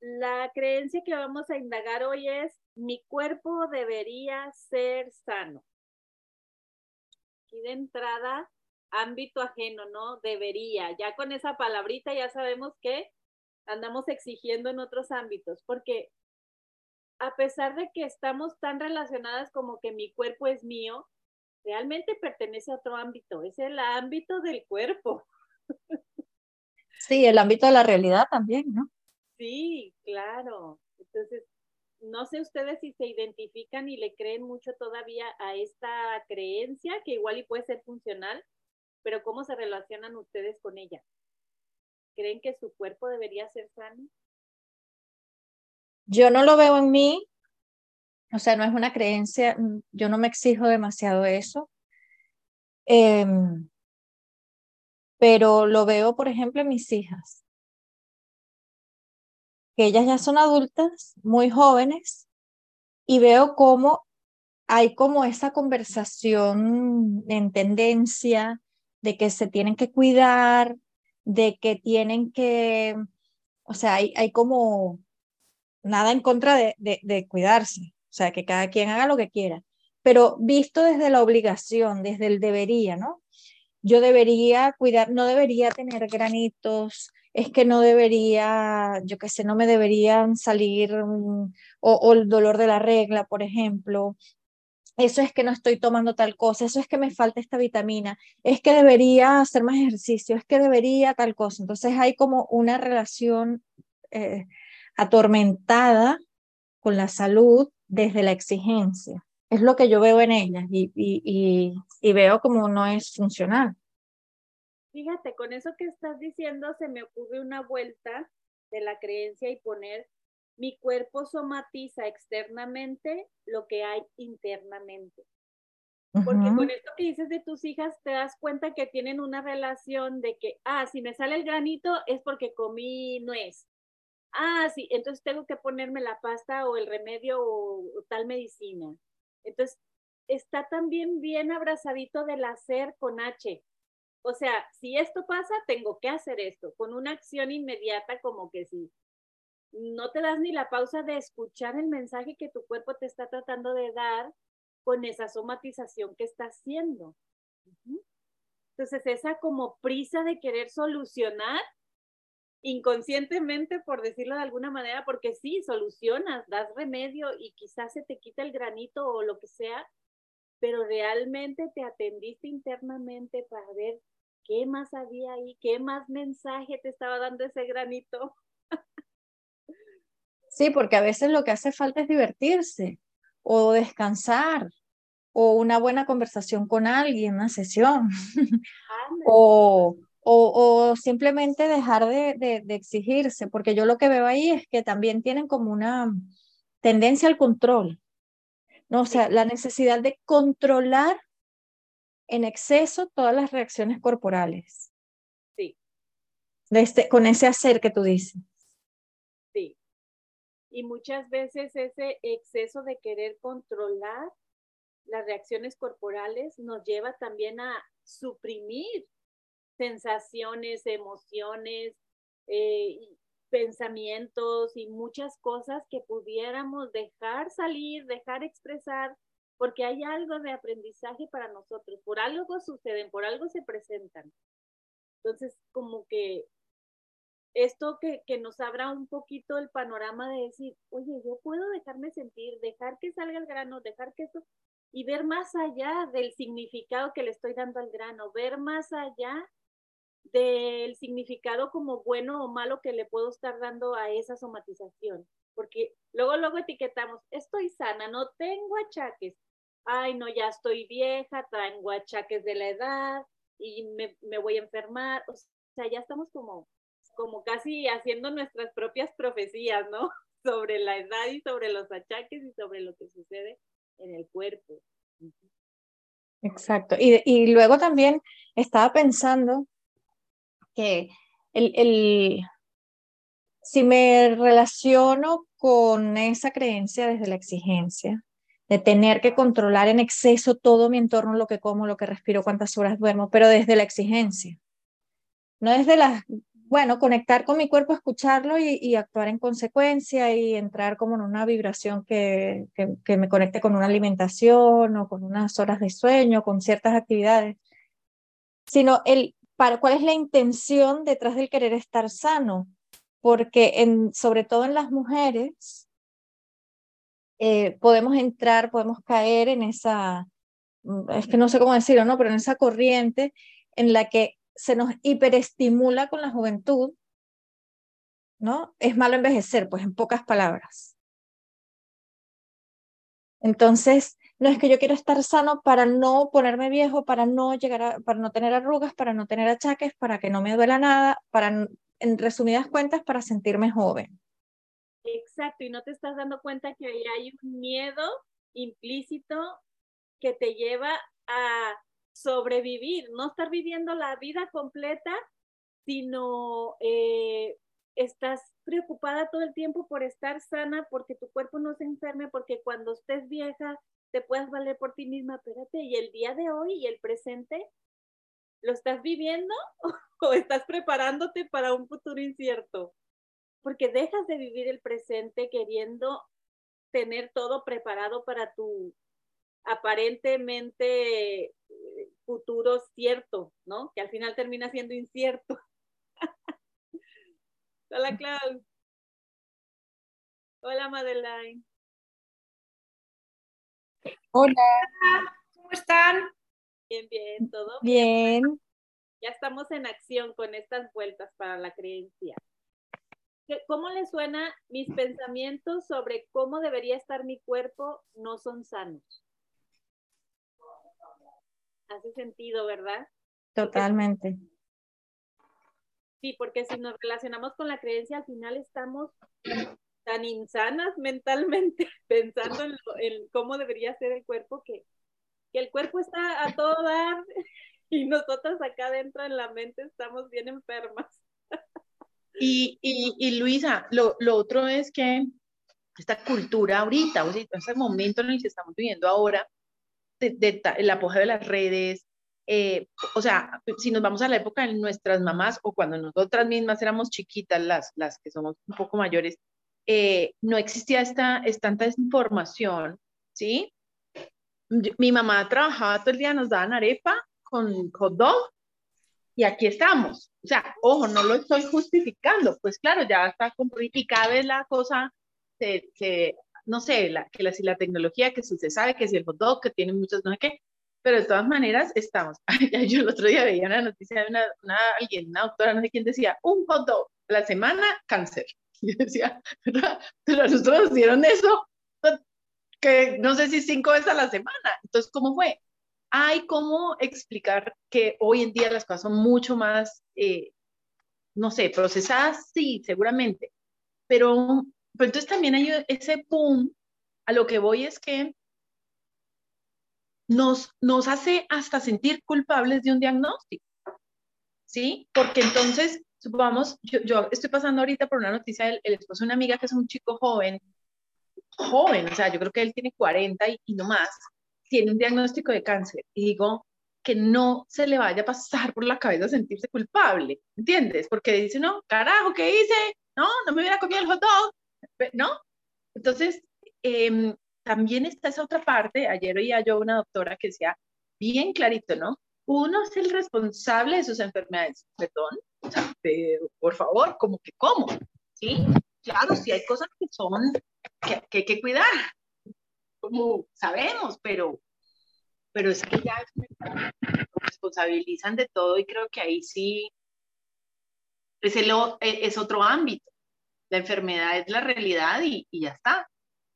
La creencia que vamos a indagar hoy es, mi cuerpo debería ser sano. Y de entrada, ámbito ajeno, ¿no? Debería. Ya con esa palabrita ya sabemos que andamos exigiendo en otros ámbitos, porque a pesar de que estamos tan relacionadas como que mi cuerpo es mío, realmente pertenece a otro ámbito, es el ámbito del cuerpo. Sí, el ámbito de la realidad también, ¿no? Sí, claro. Entonces, no sé ustedes si se identifican y le creen mucho todavía a esta creencia, que igual y puede ser funcional, pero ¿cómo se relacionan ustedes con ella? ¿Creen que su cuerpo debería ser sano? Yo no lo veo en mí, o sea, no es una creencia, yo no me exijo demasiado eso. Em, pero lo veo, por ejemplo, en mis hijas que ellas ya son adultas, muy jóvenes, y veo cómo hay como esa conversación en tendencia de que se tienen que cuidar, de que tienen que, o sea, hay, hay como nada en contra de, de, de cuidarse, o sea, que cada quien haga lo que quiera, pero visto desde la obligación, desde el debería, ¿no? Yo debería cuidar, no debería tener granitos, es que no debería, yo qué sé, no me deberían salir o, o, el dolor de la regla, por ejemplo. Eso es que no estoy tomando tal cosa, eso es que me falta esta vitamina, es que debería hacer más ejercicio, es que debería tal cosa. Entonces hay como una relación eh, atormentada con la salud desde la exigencia. Es lo que yo veo en ellas y, y, y, y veo como no es funcional. Fíjate, con eso que estás diciendo se me ocurre una vuelta de la creencia y poner mi cuerpo somatiza externamente lo que hay internamente. Porque con esto que dices de tus hijas, te das cuenta que tienen una relación de que, ah, si me sale el granito es porque comí nuez. Ah, sí, entonces tengo que ponerme la pasta o el remedio o, o tal medicina. Entonces, está también bien abrazadito del hacer con H. O sea, si esto pasa, tengo que hacer esto, con una acción inmediata como que si no te das ni la pausa de escuchar el mensaje que tu cuerpo te está tratando de dar con esa somatización que está haciendo. Entonces, esa como prisa de querer solucionar inconscientemente, por decirlo de alguna manera, porque sí, solucionas, das remedio y quizás se te quita el granito o lo que sea, pero realmente te atendiste internamente para ver qué más había ahí, qué más mensaje te estaba dando ese granito. Sí, porque a veces lo que hace falta es divertirse o descansar o una buena conversación con alguien, una sesión. o, o, o, simplemente dejar de, de, de, exigirse, porque yo lo que veo ahí es que también tienen como una tendencia al control. ¿no? O sea, la necesidad de controlar en exceso todas las reacciones corporales. Sí. De este, con ese hacer que tú dices. Sí. Y muchas veces ese exceso de querer controlar las reacciones corporales nos lleva también a suprimir sensaciones, emociones, eh, pensamientos y muchas cosas que pudiéramos dejar salir, dejar expresar, porque hay algo de aprendizaje para nosotros, por algo suceden, por algo se presentan. Entonces, como que esto que, que nos abra un poquito el panorama de decir, oye, yo puedo dejarme sentir, dejar que salga el grano, dejar que eso, y ver más allá del significado que le estoy dando al grano, ver más allá del significado como bueno o malo que le puedo estar dando a esa somatización. Porque luego, luego etiquetamos, estoy sana, no tengo achaques. Ay, no, ya estoy vieja, tengo achaques de la edad y me, me voy a enfermar. O sea, ya estamos como, como casi haciendo nuestras propias profecías, ¿no? Sobre la edad y sobre los achaques y sobre lo que sucede en el cuerpo. Exacto. Y, y luego también estaba pensando que el, el, si me relaciono con esa creencia desde la exigencia, de tener que controlar en exceso todo mi entorno, lo que como, lo que respiro, cuántas horas duermo, pero desde la exigencia, no desde la, bueno, conectar con mi cuerpo, escucharlo y, actuar en consecuencia y entrar como en una vibración que, que, me conecte con una alimentación o con unas horas de sueño, con ciertas actividades, sino el, cuál es la intención detrás del querer estar sano, porque en, sobre todo en las mujeres eh, podemos entrar, podemos caer en esa, mm, es que no sé cómo decirlo, ¿no? pero en esa corriente en la que se nos hiperestimula con la juventud, ¿no? Es malo envejecer, pues en pocas palabras. Entonces, no es que yo quiero estar sano para no ponerme viejo, para no llegar a, para no tener arrugas, para no tener achaques, para que no me duela nada, para, en resumidas cuentas, para sentirme joven. Exacto, y no te estás dando cuenta que ahí hay un miedo implícito que te lleva a sobrevivir, no estar viviendo la vida completa, sino eh, estás preocupada todo el tiempo por estar sana, porque tu cuerpo no se enferme, porque cuando estés vieja te puedas valer por ti misma, espérate, y el día de hoy y el presente, ¿lo estás viviendo o estás preparándote para un futuro incierto? Porque dejas de vivir el presente queriendo tener todo preparado para tu aparentemente eh, futuro cierto, ¿no? Que al final termina siendo incierto. Hola, Clau. Hola, Madeline. Hola. ¿Cómo están? Bien, bien, todo bien. Ya estamos en acción con estas vueltas para la creencia. ¿Cómo le suena mis pensamientos sobre cómo debería estar mi cuerpo no son sanos? hace sentido, ¿verdad? Totalmente. sí, porque si nos relacionamos con la creencia, al final estamos tan insanas mentalmente pensando en, cómo debería ser el cuerpo que, que el cuerpo está a todo dar y nosotros acá adentro en la mente estamos bien enfermas. Y, y, y Luisa, lo, lo, otro es que esta cultura ahorita, o sea, ese momento en el que estamos viviendo ahora, de, el apogeo de las redes, eh, o sea, si nos vamos a la época de nuestras mamás o cuando nosotras mismas éramos chiquitas, las, las que somos un poco mayores, eh, no existía esta, esta tanta desinformación, ¿sí? Mi mamá trabajaba todo el día, nos daban arepa con hot dog y aquí estamos. O sea, ojo, no lo estoy justificando, pues claro, ya está y cada la cosa se, no sé, la, que la, si la tecnología, que si se sabe, que si el hot dog, que tiene muchos, no sé qué, pero de todas maneras estamos. Yo el otro día veía una noticia de una, una, alguien, una doctora, no sé quién decía, un hot dog la semana, cáncer. Y yo decía. Pero nosotros nos dieron eso, que no sé si cinco veces a la semana. Entonces, ¿cómo fue? Hay cómo explicar que hoy en día las cosas son mucho más, eh, no sé, procesadas, sí, seguramente, pero pero entonces también hay ese boom, a lo que voy es que nos, nos hace hasta sentir culpables de un diagnóstico, ¿sí? Porque entonces, supongamos, yo, estoy pasando ahorita por una noticia del el esposo de una amiga que es un chico joven, joven, o sea, yo creo que él tiene 40 y, y no más, tiene un diagnóstico de cáncer. Y digo, que no se le vaya a pasar por la cabeza sentirse culpable, ¿entiendes? Porque dice, no, carajo, ¿qué hice? No, no me hubiera comido el hot dog, ¿no? Entonces, em, también está esa otra parte, ayer oía yo una doctora que decía bien clarito, ¿no? Uno es el responsable de sus enfermedades, perdón, pero por favor, como que cómo, ¿sí? Claro, sí hay cosas que son, que, hay que cuidar, como sabemos, pero, pero es que ya responsabilizan de todo y creo que ahí sí es, el, es otro ámbito la enfermedad es la realidad y, ya está.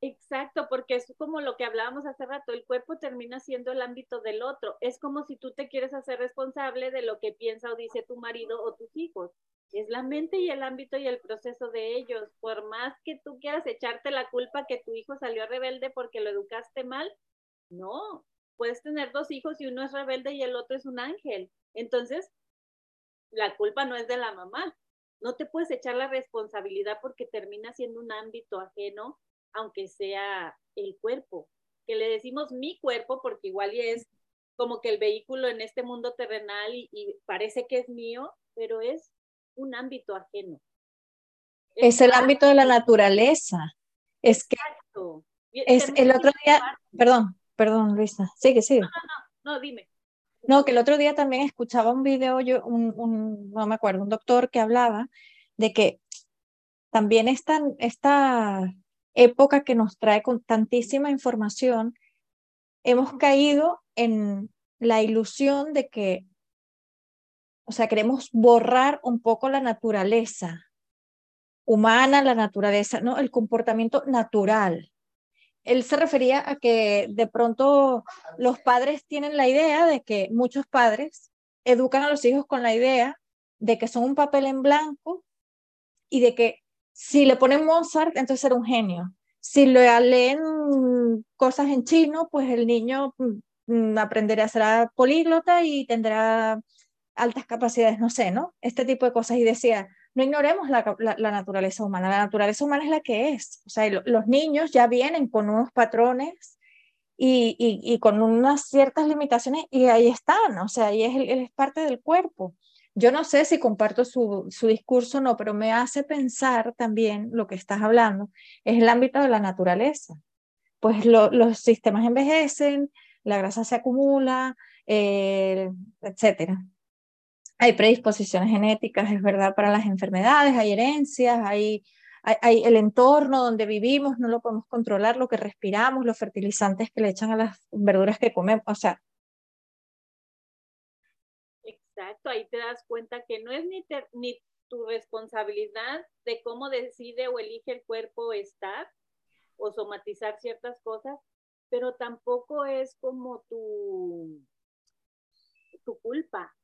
Exacto, porque es como lo que hablábamos hace rato, el cuerpo termina siendo el ámbito del otro. Es como si tú te quieres hacer responsable de lo que piensa o dice tu marido o tus hijos. Es la mente y el ámbito y el proceso de ellos. Por más que tú quieras echarte la culpa que tu hijo salió rebelde porque lo educaste mal, no. Puedes tener dos hijos y uno es rebelde y el otro es un ángel. Entonces, la culpa no es de la mamá, no te puedes echar la responsabilidad porque termina siendo un ámbito ajeno, aunque sea el cuerpo, que le decimos mi cuerpo porque igual es como que el vehículo en este mundo terrenal y, parece que es mío, pero es un ámbito ajeno. Es, el ámbito de la naturaleza. Es que es el otro día, perdón, perdón, Luisa, sigue, sigue. No, no, no, dime. No, que el otro día también escuchaba un video, yo, un, no me acuerdo, un doctor que hablaba de que también esta, esta época que nos trae con tantísima información, hemos caído en la ilusión de que, o sea, queremos borrar un poco la naturaleza humana, la naturaleza, ¿no? El comportamiento natural. Él se refería a que de pronto los padres tienen la idea de que muchos padres educan a los hijos con la idea de que son un papel en blanco y de que si le ponen Mozart, entonces será un genio. Si le leen cosas en chino, pues el niño mm, aprenderá a ser políglota y tendrá altas capacidades, no sé, ¿no? Este tipo de cosas. Y decía, no ignoremos la, naturaleza humana, la naturaleza humana es la que es. O sea, los niños ya vienen con unos patrones y, y, con unas ciertas limitaciones y ahí están, o sea, ahí es, es parte del cuerpo. Yo no sé si comparto su, su discurso o no, pero me hace pensar también lo que estás hablando, es el ámbito de la naturaleza. Pues los sistemas envejecen, la grasa se acumula, eh, etcétera. Hay predisposiciones genéticas, es verdad, para las enfermedades, hay herencias, hay, hay, el entorno donde vivimos, no lo podemos controlar, lo que respiramos, los fertilizantes que le echan a las verduras que comemos, o sea, Exacto, ahí te das cuenta que no es ni, ni tu responsabilidad de cómo decide o elige el cuerpo estar o somatizar ciertas cosas, pero tampoco es como tu, tu culpa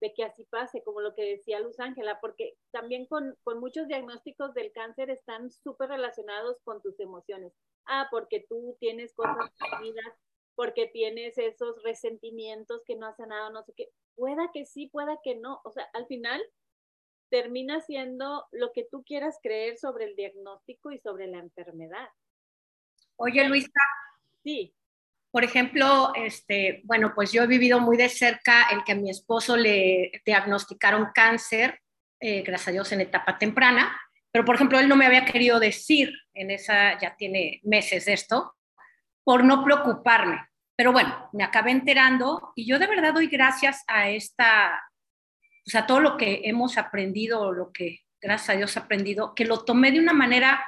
de que así pase, como lo que decía Luz Ángela, porque también con, con muchos diagnósticos del cáncer están súper relacionados con tus emociones. Ah, porque tú tienes cosas vividas porque tienes esos resentimientos que no has sanado, no sé qué. Pueda que sí, pueda que no. O sea, al final termina siendo lo que tú quieras creer sobre el diagnóstico y sobre la enfermedad. Oye, Luisa. Sí. Por ejemplo, este, bueno, pues yo he vivido muy de cerca el que a mi esposo le diagnosticaron cáncer, eh, gracias a Dios, en etapa temprana, pero por ejemplo, él no me había querido decir en esa, ya tiene meses de esto, por no preocuparme. Pero bueno, me acabé enterando y yo de verdad doy gracias a esta, o sea, todo lo que hemos aprendido, lo que gracias a Dios he aprendido, que lo tomé de una manera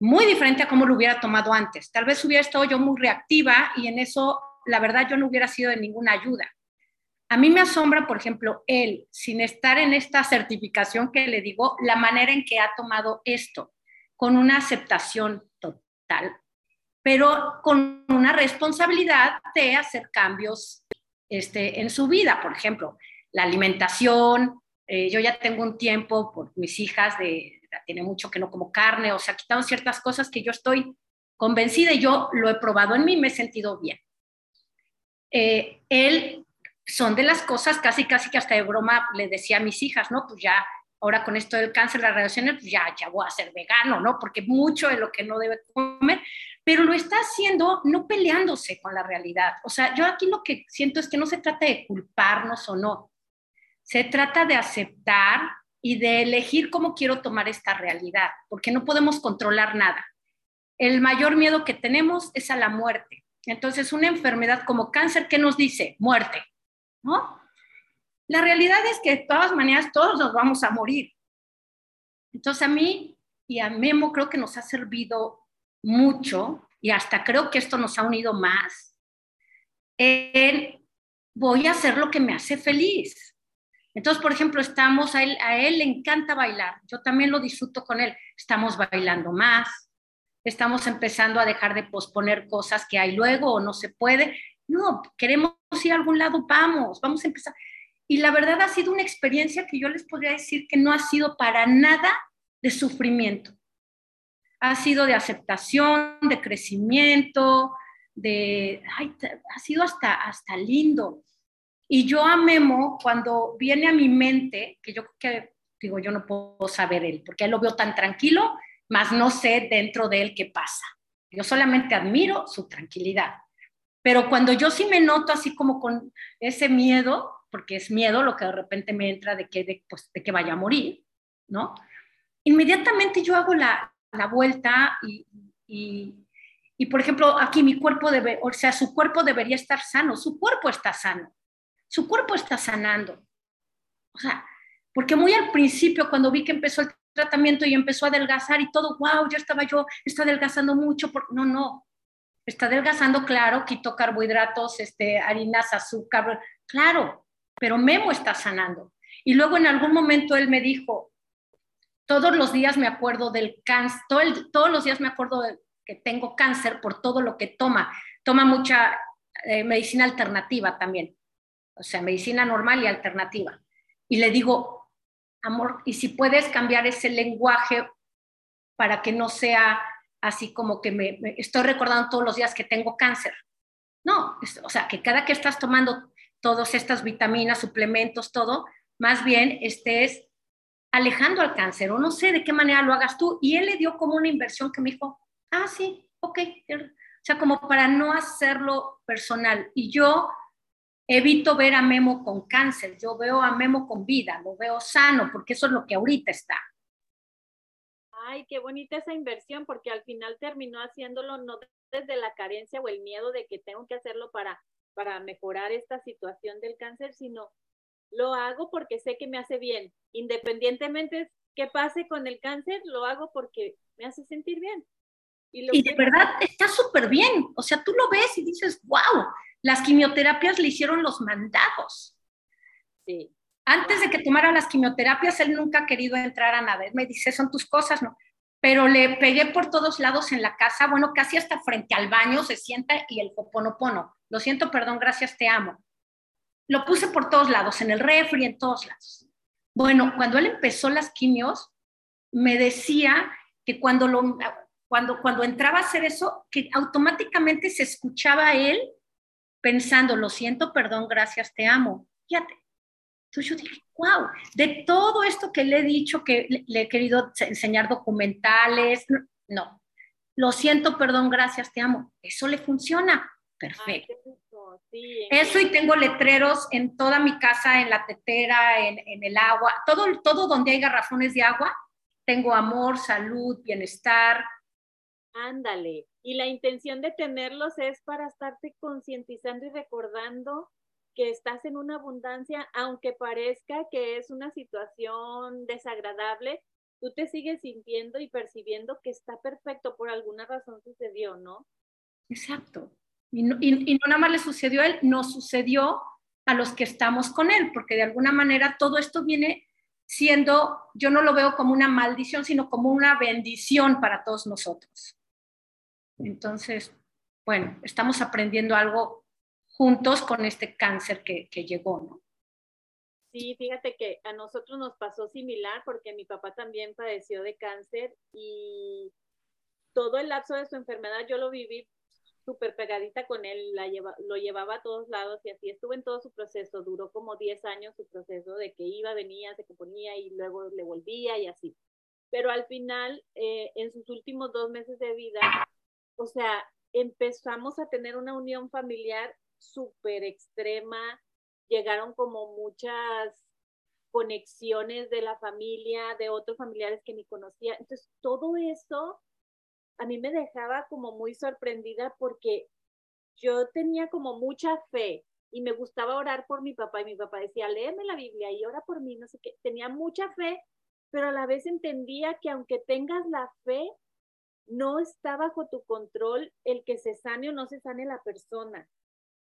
muy diferente a como lo hubiera tomado antes. Tal vez hubiera estado yo muy reactiva y en eso, la verdad, yo no hubiera sido de ninguna ayuda. A mí me asombra, por ejemplo, él, sin estar en esta certificación que le digo, la manera en que ha tomado esto, con una aceptación total pero con una responsabilidad de hacer cambios este, en su vida. Por ejemplo, la alimentación. Eh, yo ya tengo un tiempo por mis hijas, de, tiene mucho que no como carne, o sea, quitaron ciertas cosas que yo estoy convencida y yo lo he probado en mí, me he sentido bien. Eh, él son de las cosas casi, casi que hasta de broma le decía a mis hijas, ¿no? Pues ya, ahora con esto del cáncer, las radiaciones, pues ya, ya voy a ser vegano, ¿no? Porque mucho de lo que no debe comer, pero lo está haciendo no peleándose con la realidad. O sea, yo aquí lo que siento es que no se trata de culparnos o no, se trata de aceptar y de elegir cómo quiero tomar esta realidad, porque no podemos controlar nada. El mayor miedo que tenemos es a la muerte. Entonces, una enfermedad como cáncer, ¿qué nos dice? Muerte, ¿no? La realidad es que de todas maneras todos nos vamos a morir. Entonces, a mí y a Memo creo que nos ha servido mucho, y hasta creo que esto nos ha unido más, voy a hacer lo que me hace feliz. Entonces, por ejemplo, estamos, a él, a él le encanta bailar, yo también lo disfruto con él, estamos bailando más, estamos empezando a dejar de posponer cosas que hay luego o no se puede. No, queremos ir a algún lado, vamos, vamos a empezar. Y la verdad ha sido una experiencia que yo les podría decir que no ha sido para nada de sufrimiento ha sido de aceptación, de crecimiento, de, ha sido hasta, hasta lindo. Y yo a Memo, cuando viene a mi mente, que yo que, digo, yo no puedo saber él, porque él lo veo tan tranquilo, más no sé dentro de él qué pasa. Yo solamente admiro su tranquilidad. Pero cuando yo sí me noto así como con ese miedo, porque es miedo lo que de repente me entra de que, de, pues, de que vaya a morir, ¿no? Inmediatamente yo hago la, la vuelta y, y, por ejemplo, aquí mi cuerpo debe, o sea, su cuerpo debería estar sano, su cuerpo está sano, su cuerpo está sanando. O sea, porque muy al principio, cuando vi que empezó el tratamiento y empezó a adelgazar y todo, wow, ya estaba yo, está adelgazando mucho, porque, no, no, está adelgazando, claro, quito carbohidratos, este, harinas, azúcar, claro, pero Memo está sanando. Y luego en algún momento él me dijo, todos los días me acuerdo del cáncer, todos los días me acuerdo de que tengo cáncer por todo lo que toma. Toma mucha eh, medicina alternativa también, o sea, medicina normal y alternativa. Y le digo, amor, ¿y si puedes cambiar ese lenguaje para que no sea así como que me, estoy recordando todos los días que tengo cáncer? No, o sea, que cada que estás tomando todas estas vitaminas, suplementos, todo, más bien estés alejando al cáncer o no sé de qué manera lo hagas tú. Y él le dio como una inversión que me dijo, ah, sí, ok. O sea, como para no hacerlo personal. Y yo evito ver a Memo con cáncer, yo veo a Memo con vida, lo veo sano, porque eso es lo que ahorita está. Ay, qué bonita esa inversión, porque al final terminó haciéndolo no desde la carencia o el miedo de que tengo que hacerlo para, para mejorar esta situación del cáncer, sino lo hago porque sé que me hace bien. Independientemente que pase con el cáncer, lo hago porque me hace sentir bien. Y, de verdad está súper bien. O sea, tú lo ves y dices, wow, las quimioterapias le hicieron los mandados. Sí. Antes de que tomara las quimioterapias, él nunca ha querido entrar a nada. Él me dice, son tus cosas, ¿no? Pero le pegué por todos lados en la casa, bueno, casi hasta frente al baño se sienta y el poponopono. Lo siento, perdón, gracias, te amo. Lo puse por todos lados, en el refri, en todos lados. Bueno, cuando él empezó las quimios, me decía que cuando, lo, cuando, cuando entraba a hacer eso, que automáticamente se escuchaba a él pensando, lo siento, perdón, gracias, te amo. Fíjate. Entonces yo dije, wow, de todo esto que le he dicho, que le, he querido enseñar documentales, no, lo siento, perdón, gracias, te amo. Eso le funciona. Perfecto. Eso y tengo letreros en toda mi casa, en la tetera, en, en, el agua, todo, todo donde hay garrafones de agua, tengo amor, salud, bienestar. Ándale. Y la intención de tenerlos es para estarte concientizando y recordando que estás en una abundancia, aunque parezca que es una situación desagradable, tú te sigues sintiendo y percibiendo que está perfecto, por alguna razón sucedió, ¿no? Exacto. Y no, nada más le sucedió a él, nos sucedió a los que estamos con él, porque de alguna manera todo esto viene siendo, yo no lo veo como una maldición, sino como una bendición para todos nosotros. Entonces, bueno, estamos aprendiendo algo juntos con este cáncer que, que llegó, ¿no? Sí, fíjate que a nosotros nos pasó similar porque mi papá también padeció de cáncer y todo el lapso de su enfermedad yo lo viví súper pegadita con él, la lleva, lo llevaba a todos lados y así estuvo en todo su proceso. Duró como 10 años su proceso de que iba, venía, se componía y luego le volvía y así. Pero al final, eh, en sus últimos dos meses de vida, o sea, empezamos a tener una unión familiar súper extrema, llegaron como muchas conexiones de la familia, de otros familiares que ni conocía. Entonces, todo eso a mí me dejaba como muy sorprendida porque yo tenía como mucha fe y me gustaba orar por mi papá y mi papá decía, léeme la Biblia y ora por mí, no sé qué, tenía mucha fe, pero a la vez entendía que aunque tengas la fe, no está bajo tu control el que se sane o no se sane la persona.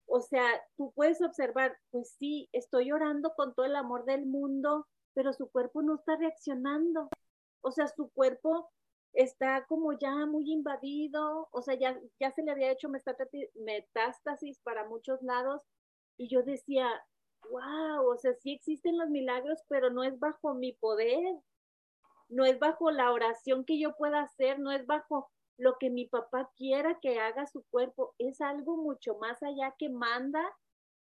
O sea, tú puedes observar, pues sí, estoy orando con todo el amor del mundo, pero su cuerpo no está reaccionando. O sea, su cuerpo está como ya muy invadido, o sea, ya, ya se le había hecho metástasis para muchos lados y yo decía, wow, o sea, sí existen los milagros, pero no es bajo mi poder, no es bajo la oración que yo pueda hacer, no es bajo lo que mi papá quiera que haga su cuerpo, es algo mucho más allá que manda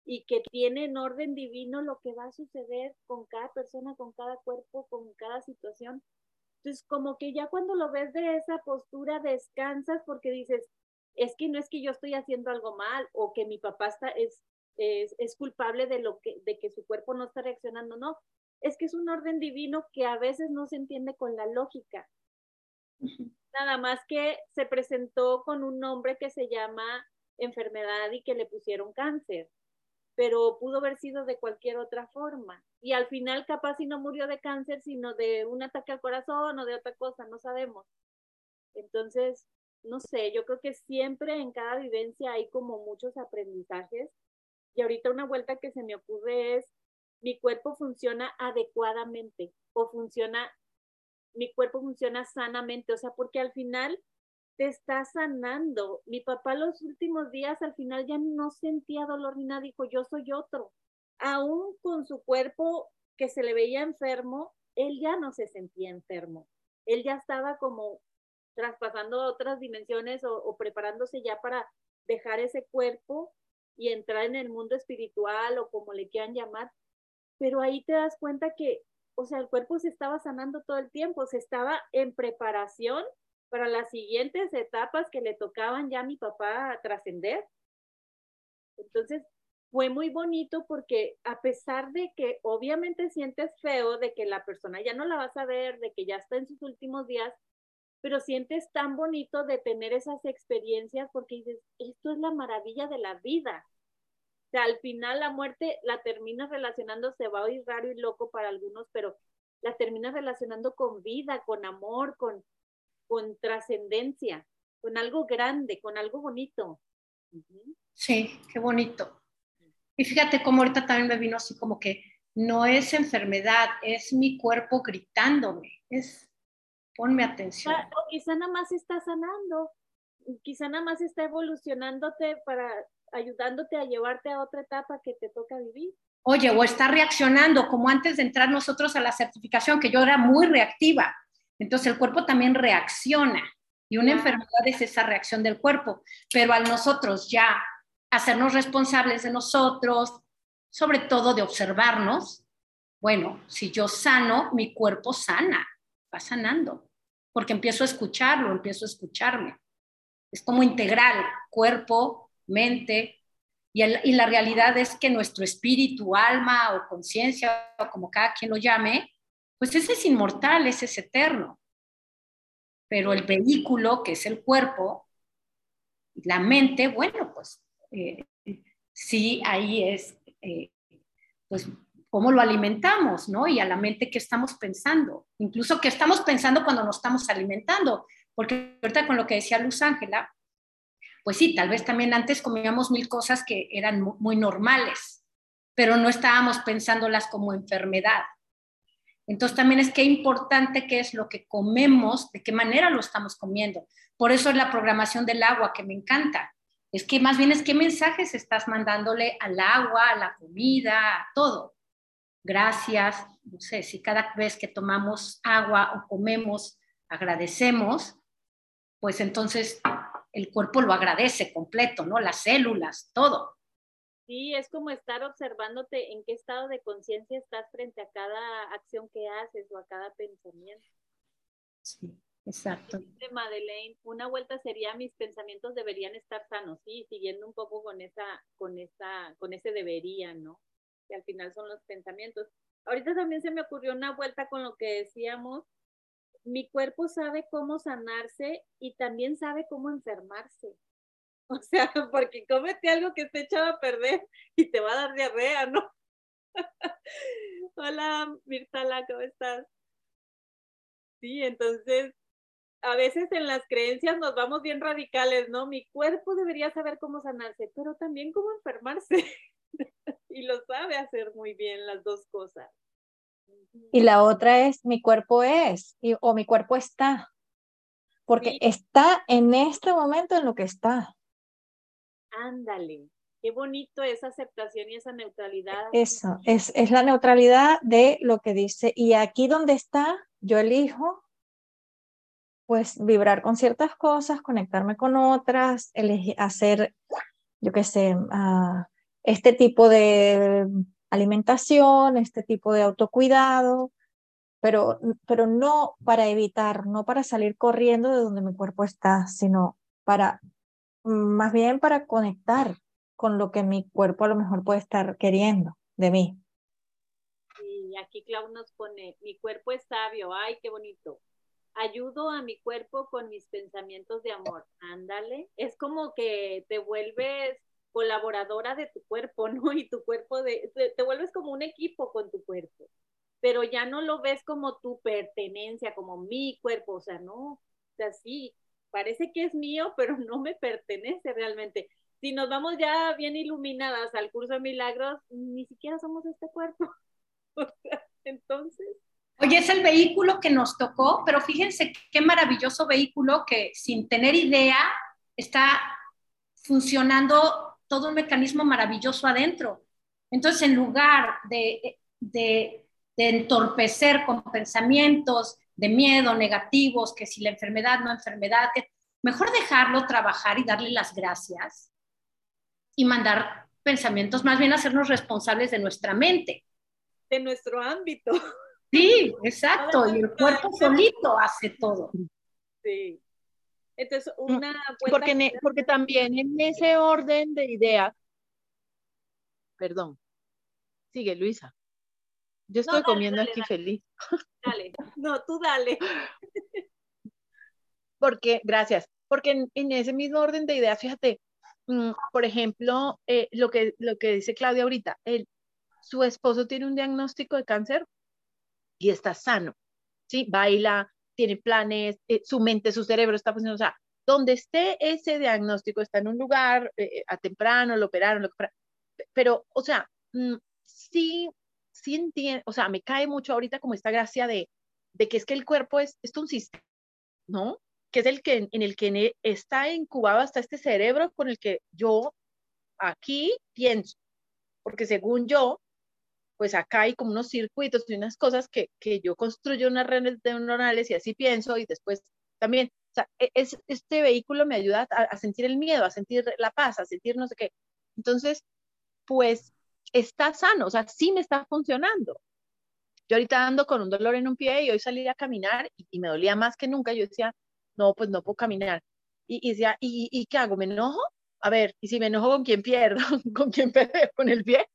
y que tiene en orden divino lo que va a suceder con cada persona, con cada cuerpo, con cada situación. Entonces, como que ya cuando lo ves de esa postura, descansas porque dices, es que no es que yo estoy haciendo algo mal o que mi papá está, es, es, es, culpable de, lo que, de que su cuerpo no está reaccionando, no. Es que es un orden divino que a veces no se entiende con la lógica. Nada más que se presentó con un nombre que se llama enfermedad y que le pusieron cáncer, pero pudo haber sido de cualquier otra forma. Y al final capaz si no murió de cáncer, sino de un ataque al corazón o de otra cosa, no sabemos. Entonces, no sé, yo creo que siempre en cada vivencia hay como muchos aprendizajes. Y ahorita una vuelta que se me ocurre es, mi cuerpo funciona adecuadamente o funciona, mi cuerpo funciona sanamente, o sea, porque al final te está sanando. Mi papá los últimos días al final ya no sentía dolor ni nada, dijo, yo soy otro. Aún con su cuerpo que se le veía enfermo, él ya no se sentía enfermo. Él ya estaba como traspasando otras dimensiones o, preparándose ya para dejar ese cuerpo y entrar en el mundo espiritual o como le quieran llamar. Pero ahí te das cuenta que, o sea, el cuerpo se estaba sanando todo el tiempo, se estaba en preparación para las siguientes etapas que le tocaban ya a mi papá trascender. Entonces, fue muy bonito porque a pesar de que obviamente sientes feo de que la persona ya no la vas a ver, de que ya está en sus últimos días, pero sientes tan bonito de tener esas experiencias porque dices, esto es la maravilla de la vida. O sea, al final la muerte la terminas relacionando, se va a oír raro y loco para algunos, pero la terminas relacionando con vida, con amor, con, con trascendencia, con algo grande, con algo bonito. Sí, qué bonito. Y fíjate cómo ahorita también me vino así como que no es enfermedad, es mi cuerpo gritándome, es ponme atención. O quizá nada más está sanando, quizá nada más está evolucionándote para ayudándote a llevarte a otra etapa que te toca vivir. Oye, o está reaccionando, como antes de entrar nosotros a la certificación, que yo era muy reactiva. Entonces el cuerpo también reacciona y una enfermedad es esa reacción del cuerpo, pero al nosotros ya hacernos responsables de nosotros, sobre todo de observarnos, bueno, si yo sano, mi cuerpo sana, va sanando porque empiezo a escucharlo, empiezo a escucharme. Es como integral, cuerpo, mente, y, y la realidad es que nuestro espíritu, alma o conciencia, o como cada quien lo llame, pues ese es inmortal, ese es eterno. Pero el vehículo, que es el cuerpo, la mente, bueno, pues eh, sí, ahí es, eh, pues cómo lo alimentamos, ¿no? Y a la mente qué estamos pensando, incluso qué estamos pensando cuando nos estamos alimentando, porque ahorita con lo que decía Luz Ángela, pues sí, tal vez también antes comíamos mil cosas que eran muy normales, pero no estábamos pensándolas como enfermedad. Entonces también es qué importante que es lo que comemos, de qué manera lo estamos comiendo. Por eso es la programación del agua que me encanta. Es que más bien es qué mensajes estás mandándole al agua, a la comida, a todo gracias, no sé, si cada vez que tomamos agua o comemos agradecemos, pues entonces el cuerpo lo agradece completo, ¿no? Las células, todo. Sí, es como estar observándote en qué estado de conciencia estás frente a cada acción que haces o a cada pensamiento. Sí, exacto. De Madeleine, una vuelta sería mis pensamientos deberían estar sanos, sí, siguiendo un poco con esa, con esa, con ese debería, ¿no? que al final son los pensamientos. Ahorita también se me ocurrió una vuelta con lo que decíamos, mi cuerpo sabe cómo sanarse y también sabe cómo enfermarse. O sea, porque cómete algo que esté echado a perder y te va a dar diarrea, ¿no? Hola, Mirtala, ¿cómo estás? Sí, entonces, a veces en las creencias nos vamos bien radicales, ¿no? Mi cuerpo debería saber cómo sanarse, pero también cómo enfermarse. y lo sabe hacer muy bien las dos cosas. Y la otra es mi cuerpo es o mi cuerpo está, porque está en este momento en lo que está. Ándale, qué bonito esa aceptación y esa neutralidad. Eso, es, es la neutralidad de lo que dice. Y aquí donde está, yo elijo pues vibrar con ciertas cosas, conectarme con otras, elegir, hacer, yo qué sé, uh, este tipo de alimentación, este tipo de autocuidado, pero, pero no para evitar, no para salir corriendo de donde mi cuerpo está, sino para, más bien para conectar, con lo que mi cuerpo a lo mejor puede estar queriendo de mí. Y aquí Clau nos pone, mi cuerpo es sabio, ay, qué bonito. Ayudo a mi cuerpo con mis pensamientos de amor. Ándale, es como que te vuelves colaboradora de tu cuerpo, ¿no? Y tu cuerpo, de, te, vuelves como un equipo con tu cuerpo, pero ya no lo ves como tu pertenencia, como mi cuerpo, o sea, no, o sea, sí, parece que es mío, pero no me pertenece realmente. Si nos vamos ya bien iluminadas al curso de milagros, ni siquiera somos este cuerpo. Entonces. Oye, es el vehículo que nos tocó, pero fíjense qué maravilloso vehículo que sin tener idea está funcionando todo un mecanismo maravilloso adentro. Entonces, en lugar de, de, entorpecer con pensamientos de miedo negativos, que si la enfermedad, no enfermedad, mejor dejarlo trabajar y darle las gracias y mandar pensamientos, más bien hacernos responsables de nuestra mente. De nuestro ámbito. Sí, exacto, y el cuerpo solito hace todo. Sí. Entonces, mm, una porque, porque también en ese orden de ideas, perdón, sigue Luisa. Yo estoy comiendo aquí feliz. Dale, no, tú dale. Porque, gracias, porque en, ese mismo orden de ideas, fíjate, mm, por ejemplo, eh, lo, que, lo que dice Claudia ahorita, él, su esposo tiene un diagnóstico de cáncer y está sano, ¿sí? Baila, tiene planes, eh, su mente, su cerebro está funcionando, o sea, donde esté ese diagnóstico, está en un lugar eh, a temprano, lo operaron, lo pero, o sea, mm, sí, sí entiendo, o sea, me cae mucho ahorita como esta gracia de, de que es que el cuerpo es, es un sistema, ¿no? Que es el que, en el que está incubado hasta este cerebro con el que yo aquí pienso, porque según yo, pues acá hay como unos circuitos y unas cosas que, que yo construyo unas redes neuronales y así pienso y después también, o sea, e, es, este vehículo me ayuda a, a, sentir el miedo, a sentir la paz, a sentir no sé qué. Entonces, pues está sano, o sea, sí me está funcionando. Yo ahorita ando con un dolor en un pie y hoy salí a caminar y, me dolía más que nunca. Yo decía, no, pues no puedo caminar. Y, y decía, ¿y, ¿y qué hago? ¿Me enojo? A ver, ¿y si me enojo con quién pierdo? ¿Con quién peleo? ¿Con el pie?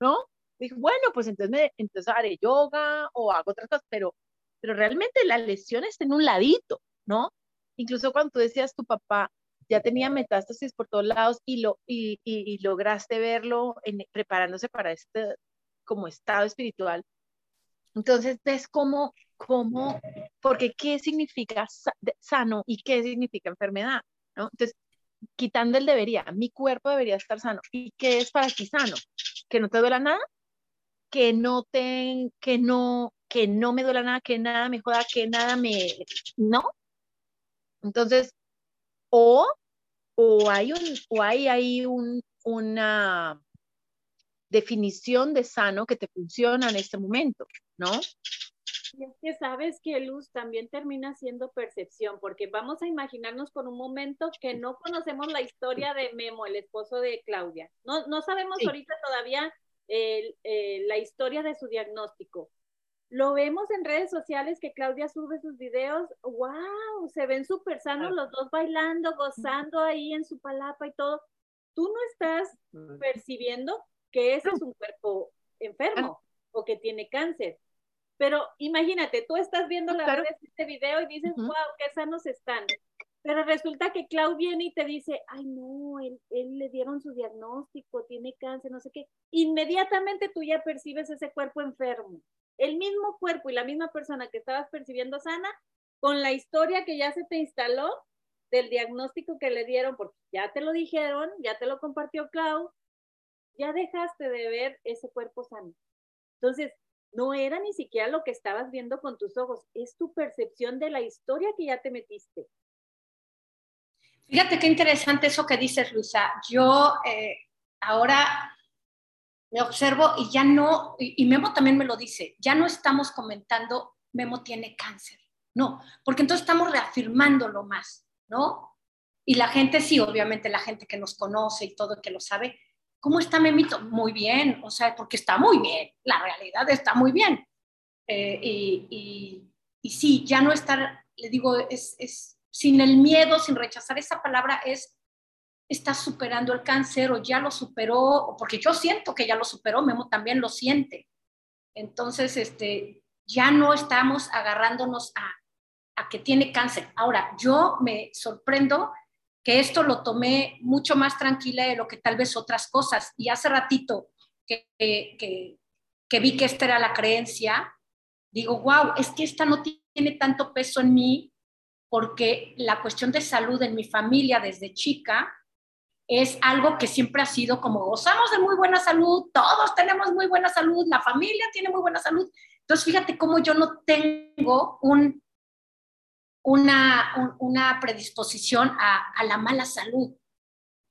¿No? Dije, bueno, pues entonces, me, entonces haré yoga o hago otras cosas, pero, pero realmente la lesión está en un ladito, ¿no? Incluso cuando tú decías tu papá ya tenía metástasis por todos lados y, lo, y, y, lograste verlo en, preparándose para este como estado espiritual. Entonces ves cómo, cómo, porque qué significa sano y qué significa enfermedad, ¿no? Entonces, quitando el debería, mi cuerpo debería estar sano. ¿Y qué es para ti sano? ¿Que no te duela nada? que no te, que no, que no me duela nada, que nada me joda, que nada me, ¿no? Entonces, o, o hay un, o hay ahí un, una definición de sano que te funciona en este momento, ¿no? Y es que sabes que luz también termina siendo percepción, porque vamos a imaginarnos por un momento que no conocemos la historia de Memo, el esposo de Claudia. No, no sabemos ahorita todavía la historia de su diagnóstico. Lo vemos en redes sociales que Claudia sube sus videos, wow, se ven súper sanos los dos bailando, gozando ahí en su palapa y todo. Tú no estás percibiendo que ese es un cuerpo enfermo o que tiene cáncer. Pero imagínate, tú estás viendo la redes de este video y dices, wow, qué sanos están. Pero resulta que Clau viene y te dice, ay no, él, le dieron su diagnóstico, tiene cáncer, no sé qué. Inmediatamente tú ya percibes ese cuerpo enfermo. El mismo cuerpo y la misma persona que estabas percibiendo sana, con la historia que ya se te instaló del diagnóstico que le dieron, porque ya te lo dijeron, ya te lo compartió Clau, ya dejaste de ver ese cuerpo sano. Entonces, no era ni siquiera lo que estabas viendo con tus ojos, es tu percepción de la historia que ya te metiste. Fíjate qué interesante eso que dices, Luisa. Yo eh, ahora me observo y ya no, y, Memo también me lo dice, ya no estamos comentando Memo tiene cáncer. No, porque entonces estamos reafirmándolo más, ¿no? Y la gente, sí, obviamente la gente que nos conoce y todo, que lo sabe, ¿cómo está Memito? Muy bien, o sea, porque está muy bien, la realidad está muy bien. Eh, y, y, y, sí, ya no estar, le digo, es, es sin el miedo, sin rechazar esa palabra, es está superando el cáncer o ya lo superó, porque yo siento que ya lo superó, Memo también lo siente. Entonces, este, ya no estamos agarrándonos a, a que tiene cáncer. Ahora, yo me sorprendo que esto lo tomé mucho más tranquila de lo que tal vez otras cosas. Y hace ratito que, que, que vi que esta era la creencia, digo, wow, es que esta no tiene tanto peso en mí porque la cuestión de salud en mi familia desde chica es algo que siempre ha sido como gozamos de muy buena salud, todos tenemos muy buena salud, la familia tiene muy buena salud. Entonces, fíjate cómo yo no tengo un, una, una predisposición a, a, la mala salud.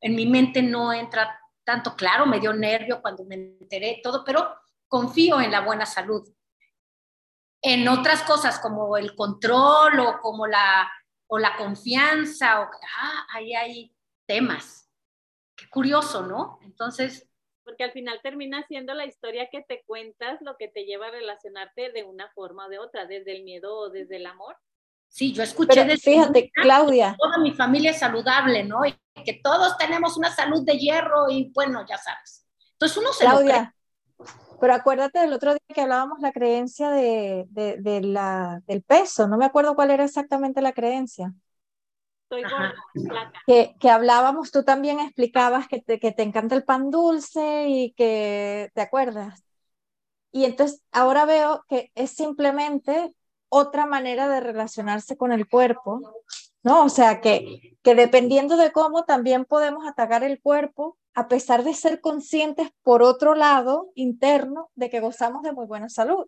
En mi mente no entra tanto claro, me dio nervio cuando me enteré todo, pero confío en la buena salud. En otras cosas como el control o como la, o la confianza, o, ah, ahí hay temas Qué curioso, ¿no? Entonces... Porque al final termina siendo la historia que te cuentas lo que te lleva a relacionarte de una forma o de otra, desde el miedo o desde el amor. Sí, yo escuché Pero fíjate, Claudia. toda mi familia es saludable, ¿no? Y que todos tenemos una salud de hierro y bueno, ya sabes. Entonces uno se Claudia, pero acuérdate del otro día que hablábamos la creencia de, de, de la, del peso, no me acuerdo cuál era exactamente la creencia. Que, que, hablábamos, tú también explicabas que te, que te encanta el pan dulce y que te acuerdas. Y entonces ahora veo que es simplemente otra manera de relacionarse con el cuerpo, ¿no? O sea, que, que dependiendo de cómo también podemos atacar el cuerpo, a pesar de ser conscientes por otro lado interno de que gozamos de muy buena salud.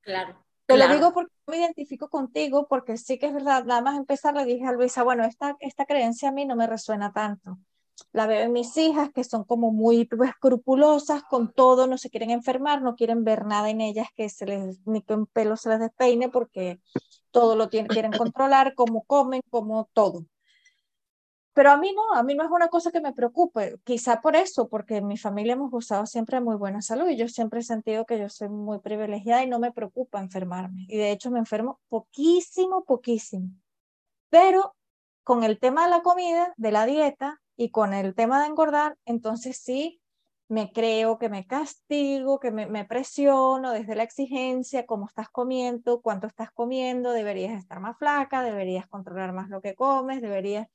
Claro. Te lo digo porque me identifico contigo, porque sí que es verdad, nada más empezar le dije a Luisa, bueno, esta, esta creencia a mí no me resuena tanto. La veo en mis hijas, que son como muy escrupulosas con todo, no se quieren enfermar, no quieren ver nada en ellas que se les, ni que un pelo se les despeine, porque todo lo tienen, quieren controlar, cómo comen, como todo. Pero a mí no, a mí no es una cosa que me preocupe, quizá por eso, porque en mi familia hemos gozado siempre de muy buena salud y yo siempre he sentido que yo soy muy privilegiada y no me preocupa enfermarme. Y de hecho me enfermo poquísimo, poquísimo. Pero con el tema de la comida, de la dieta y con el tema de engordar, entonces sí me creo que me castigo, que me, me presiono desde la exigencia, cómo estás comiendo, cuánto estás comiendo, deberías estar más flaca, deberías controlar más lo que comes, deberías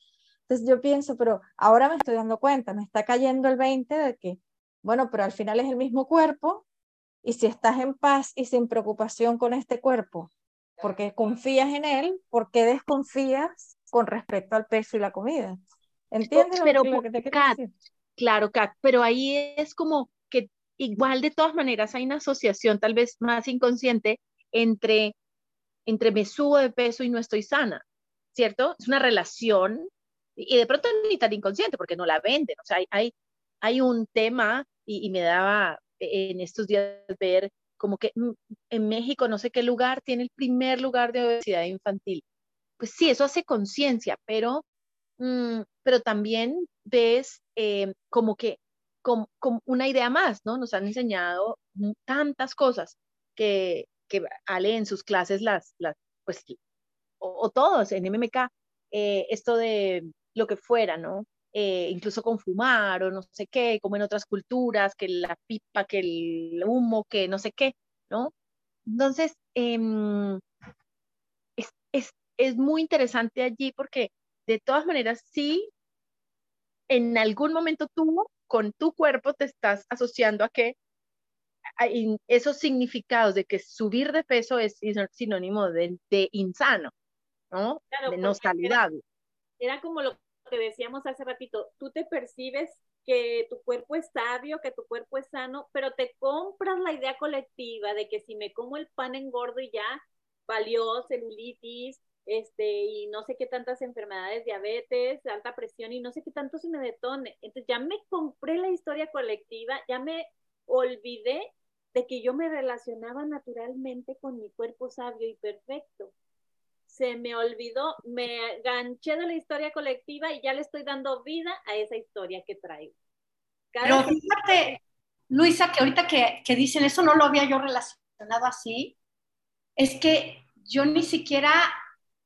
entonces yo pienso, pero ahora me estoy dando cuenta, me está cayendo el 20 de que, bueno, pero al final es el mismo cuerpo y si estás en paz y sin preocupación con este cuerpo, porque confías en él, ¿por qué desconfías con respecto al peso y la comida? ¿Entiendes pero, lo, que te quiero decir? Claro, Kat, pero ahí es como que igual de todas maneras hay una asociación tal vez más inconsciente entre, entre me subo de peso y no estoy sana, ¿cierto? Es una relación y de pronto ni tan inconsciente porque no la venden. O sea, hay, hay, hay un tema y, me daba en estos días ver como que mm, en México no sé qué lugar tiene el primer lugar de obesidad infantil. Pues sí, eso hace conciencia, pero, mm, pero también ves eh, como que como, una idea más, ¿no? Nos han enseñado tantas cosas que, que Ale en sus clases las, las pues, o, todos en MMK, eh, esto de lo que fuera, ¿no? Eh, incluso con fumar o no sé qué, como en otras culturas, que la pipa, que el humo, que no sé qué, ¿no? Entonces, em, es, es, es muy interesante allí porque de todas maneras sí, en algún momento tú con tu cuerpo te estás asociando a que esos significados de que subir de peso es sinónimo de, de insano, ¿no? de no saludable. era, como lo que decíamos hace ratito, tú te percibes que tu cuerpo es sabio, que tu cuerpo es sano, pero te compras la idea colectiva de que si me como el pan engordo y ya valió celulitis, este, y no sé qué tantas enfermedades, diabetes, alta presión y no sé qué tanto se me detone. Entonces ya me compré la historia colectiva, ya me olvidé de que yo me relacionaba naturalmente con mi cuerpo sabio y perfecto se me olvidó, me ganché de la historia colectiva y ya le estoy dando vida a esa historia que traigo. Pero fíjate, Luisa, que ahorita que, que dicen eso no lo había yo relacionado así, es que yo ni siquiera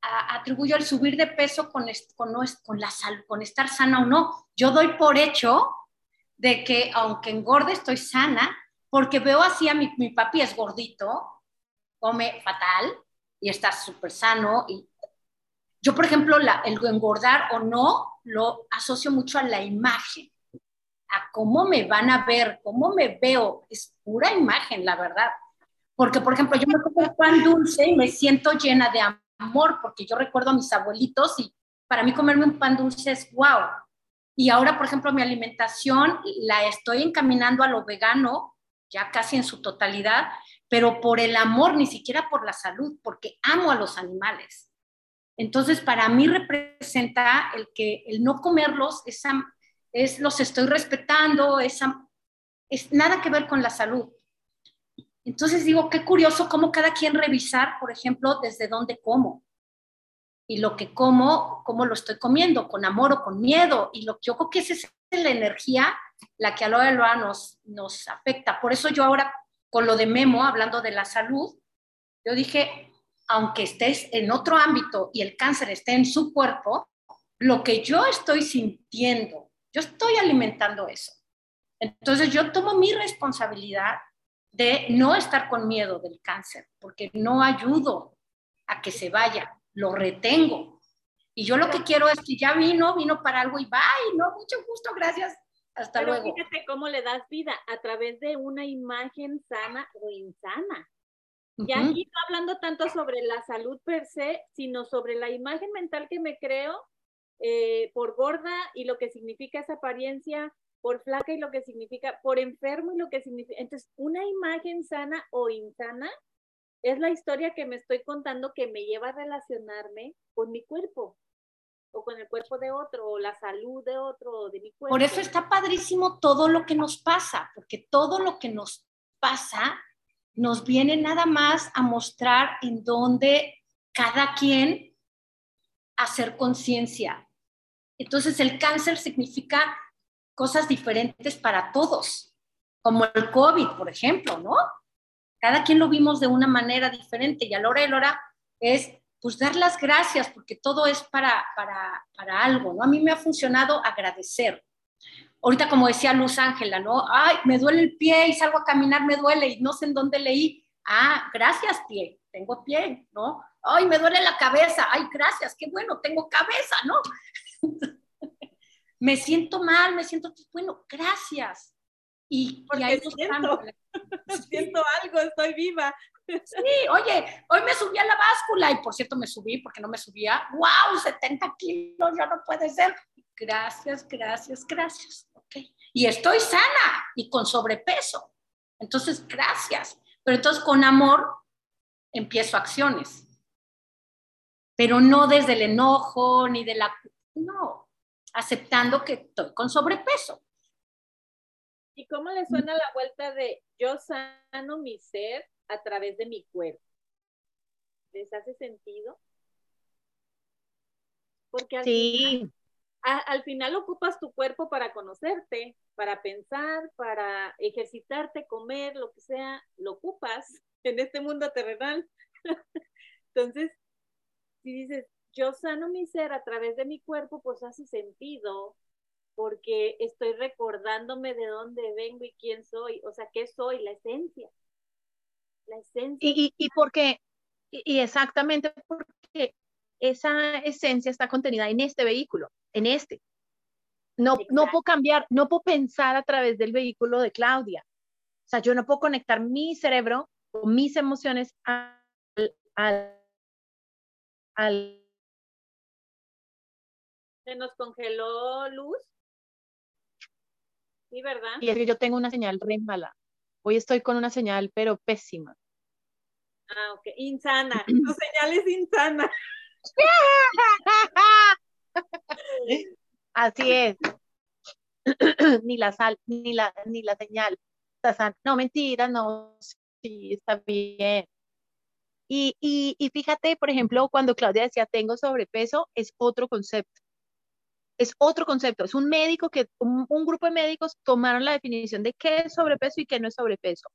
atribuyo el subir de peso con, con, con, la con estar sana o no. Yo doy por hecho de que aunque engorde estoy sana, porque veo así a mi, mi papi es gordito, come fatal y está súper sano. Y yo, por ejemplo, el engordar o no lo asocio mucho a la imagen, a cómo me van a ver, cómo me veo. Es pura imagen, la verdad. Porque, por ejemplo, yo me como pan dulce y me siento llena de amor, porque yo recuerdo a mis abuelitos y para mí comerme un pan dulce es wow. Y ahora, por ejemplo, mi alimentación la estoy encaminando a lo vegano, ya casi en su totalidad, pero por el amor, ni siquiera por la salud, porque amo a los animales. Entonces, para mí representa el que el no comerlos esa, es los estoy respetando, esa, es nada que ver con la salud. Entonces digo, qué curioso cómo cada quien revisar, por ejemplo, desde dónde como. Y lo que como, cómo lo estoy comiendo, con amor o con miedo. Y lo que yo creo que esa es la energía la que a lo lo nos, nos afecta. Por eso yo ahora, con lo de Memo, hablando de la salud, yo dije, aunque estés en otro ámbito y el cáncer esté en su cuerpo, lo que yo estoy sintiendo, yo estoy alimentando eso. Entonces yo tomo mi responsabilidad de no estar con miedo del cáncer, porque no ayudo a que se vaya, lo retengo. Y yo lo que quiero es que ya vino, vino para algo y bye, ¿no? Mucho gusto, gracias. Hasta Pero luego. Fíjate cómo le das vida a través de una imagen sana o insana. Ya aquí no hablando tanto sobre la salud per se, sino sobre la imagen mental que me creo eh, por gorda y lo que significa esa apariencia, por flaca y lo que significa, por enfermo y lo que significa. Entonces, una imagen sana o insana es la historia que me estoy contando que me lleva a relacionarme con mi cuerpo o con el cuerpo de otro o la salud de otro o de mi cuerpo. Por eso está padrísimo todo lo que nos pasa, porque todo lo que nos pasa nos viene nada más a mostrar en dónde cada quien hacer conciencia. Entonces el cáncer significa cosas diferentes para todos, como el COVID, por ejemplo, ¿no? Cada quien lo vimos de una manera diferente y a la hora de la hora es pues dar las gracias porque todo es para, para, para algo, ¿no? A mí me ha funcionado agradecer. Ahorita como decía Luz Ángela, ¿no? Ay, me duele el pie y salgo a caminar, me duele y no sé en dónde leí. Ah, gracias pie, tengo pie, ¿no? Ay, me duele la cabeza. Ay, gracias, qué bueno, tengo cabeza, ¿no? me siento mal, me siento, bueno, gracias. Y, y ahí siento, siento algo, estoy viva. Sí, oye, hoy me subí a la báscula y por cierto me subí porque no me subía. ¡Wow! 70 kilos, ya no puede ser. Gracias, gracias, gracias. Ok. Y estoy sana y con sobrepeso. Entonces, gracias. Pero entonces con amor empiezo acciones. Pero no desde el enojo ni de la... No, aceptando que estoy con sobrepeso. ¿Y cómo le suena la vuelta de yo sano mi ser a través de mi cuerpo? ¿Les hace sentido? Porque al, final, al final ocupas tu cuerpo para conocerte, para pensar, para ejercitarte, comer, lo que sea, lo ocupas en este mundo terrenal. Entonces, si dices, yo sano mi ser a través de mi cuerpo, pues hace sentido, porque estoy recordándome de dónde vengo y quién soy, o sea, qué soy, la esencia. La esencia. Y, y, porque, y, exactamente porque esa esencia está contenida en este vehículo, en este. No, no puedo cambiar, no puedo pensar a través del vehículo de Claudia. O sea, yo no puedo conectar mi cerebro o mis emociones al, al, al se nos congeló luz. Sí, ¿verdad? Y es que yo tengo una señal re mala. Hoy estoy con una señal, pero pésima. Ah, ok. Insana. Tu señal es insana. Así es. ni la sal, ni la, ni la señal. No, mentira, no. Sí, está bien. Y, y, y fíjate, por ejemplo, cuando Claudia decía tengo sobrepeso, es otro concepto es otro concepto, es un médico que, un, grupo de médicos tomaron la definición de qué es sobrepeso y qué no es sobrepeso.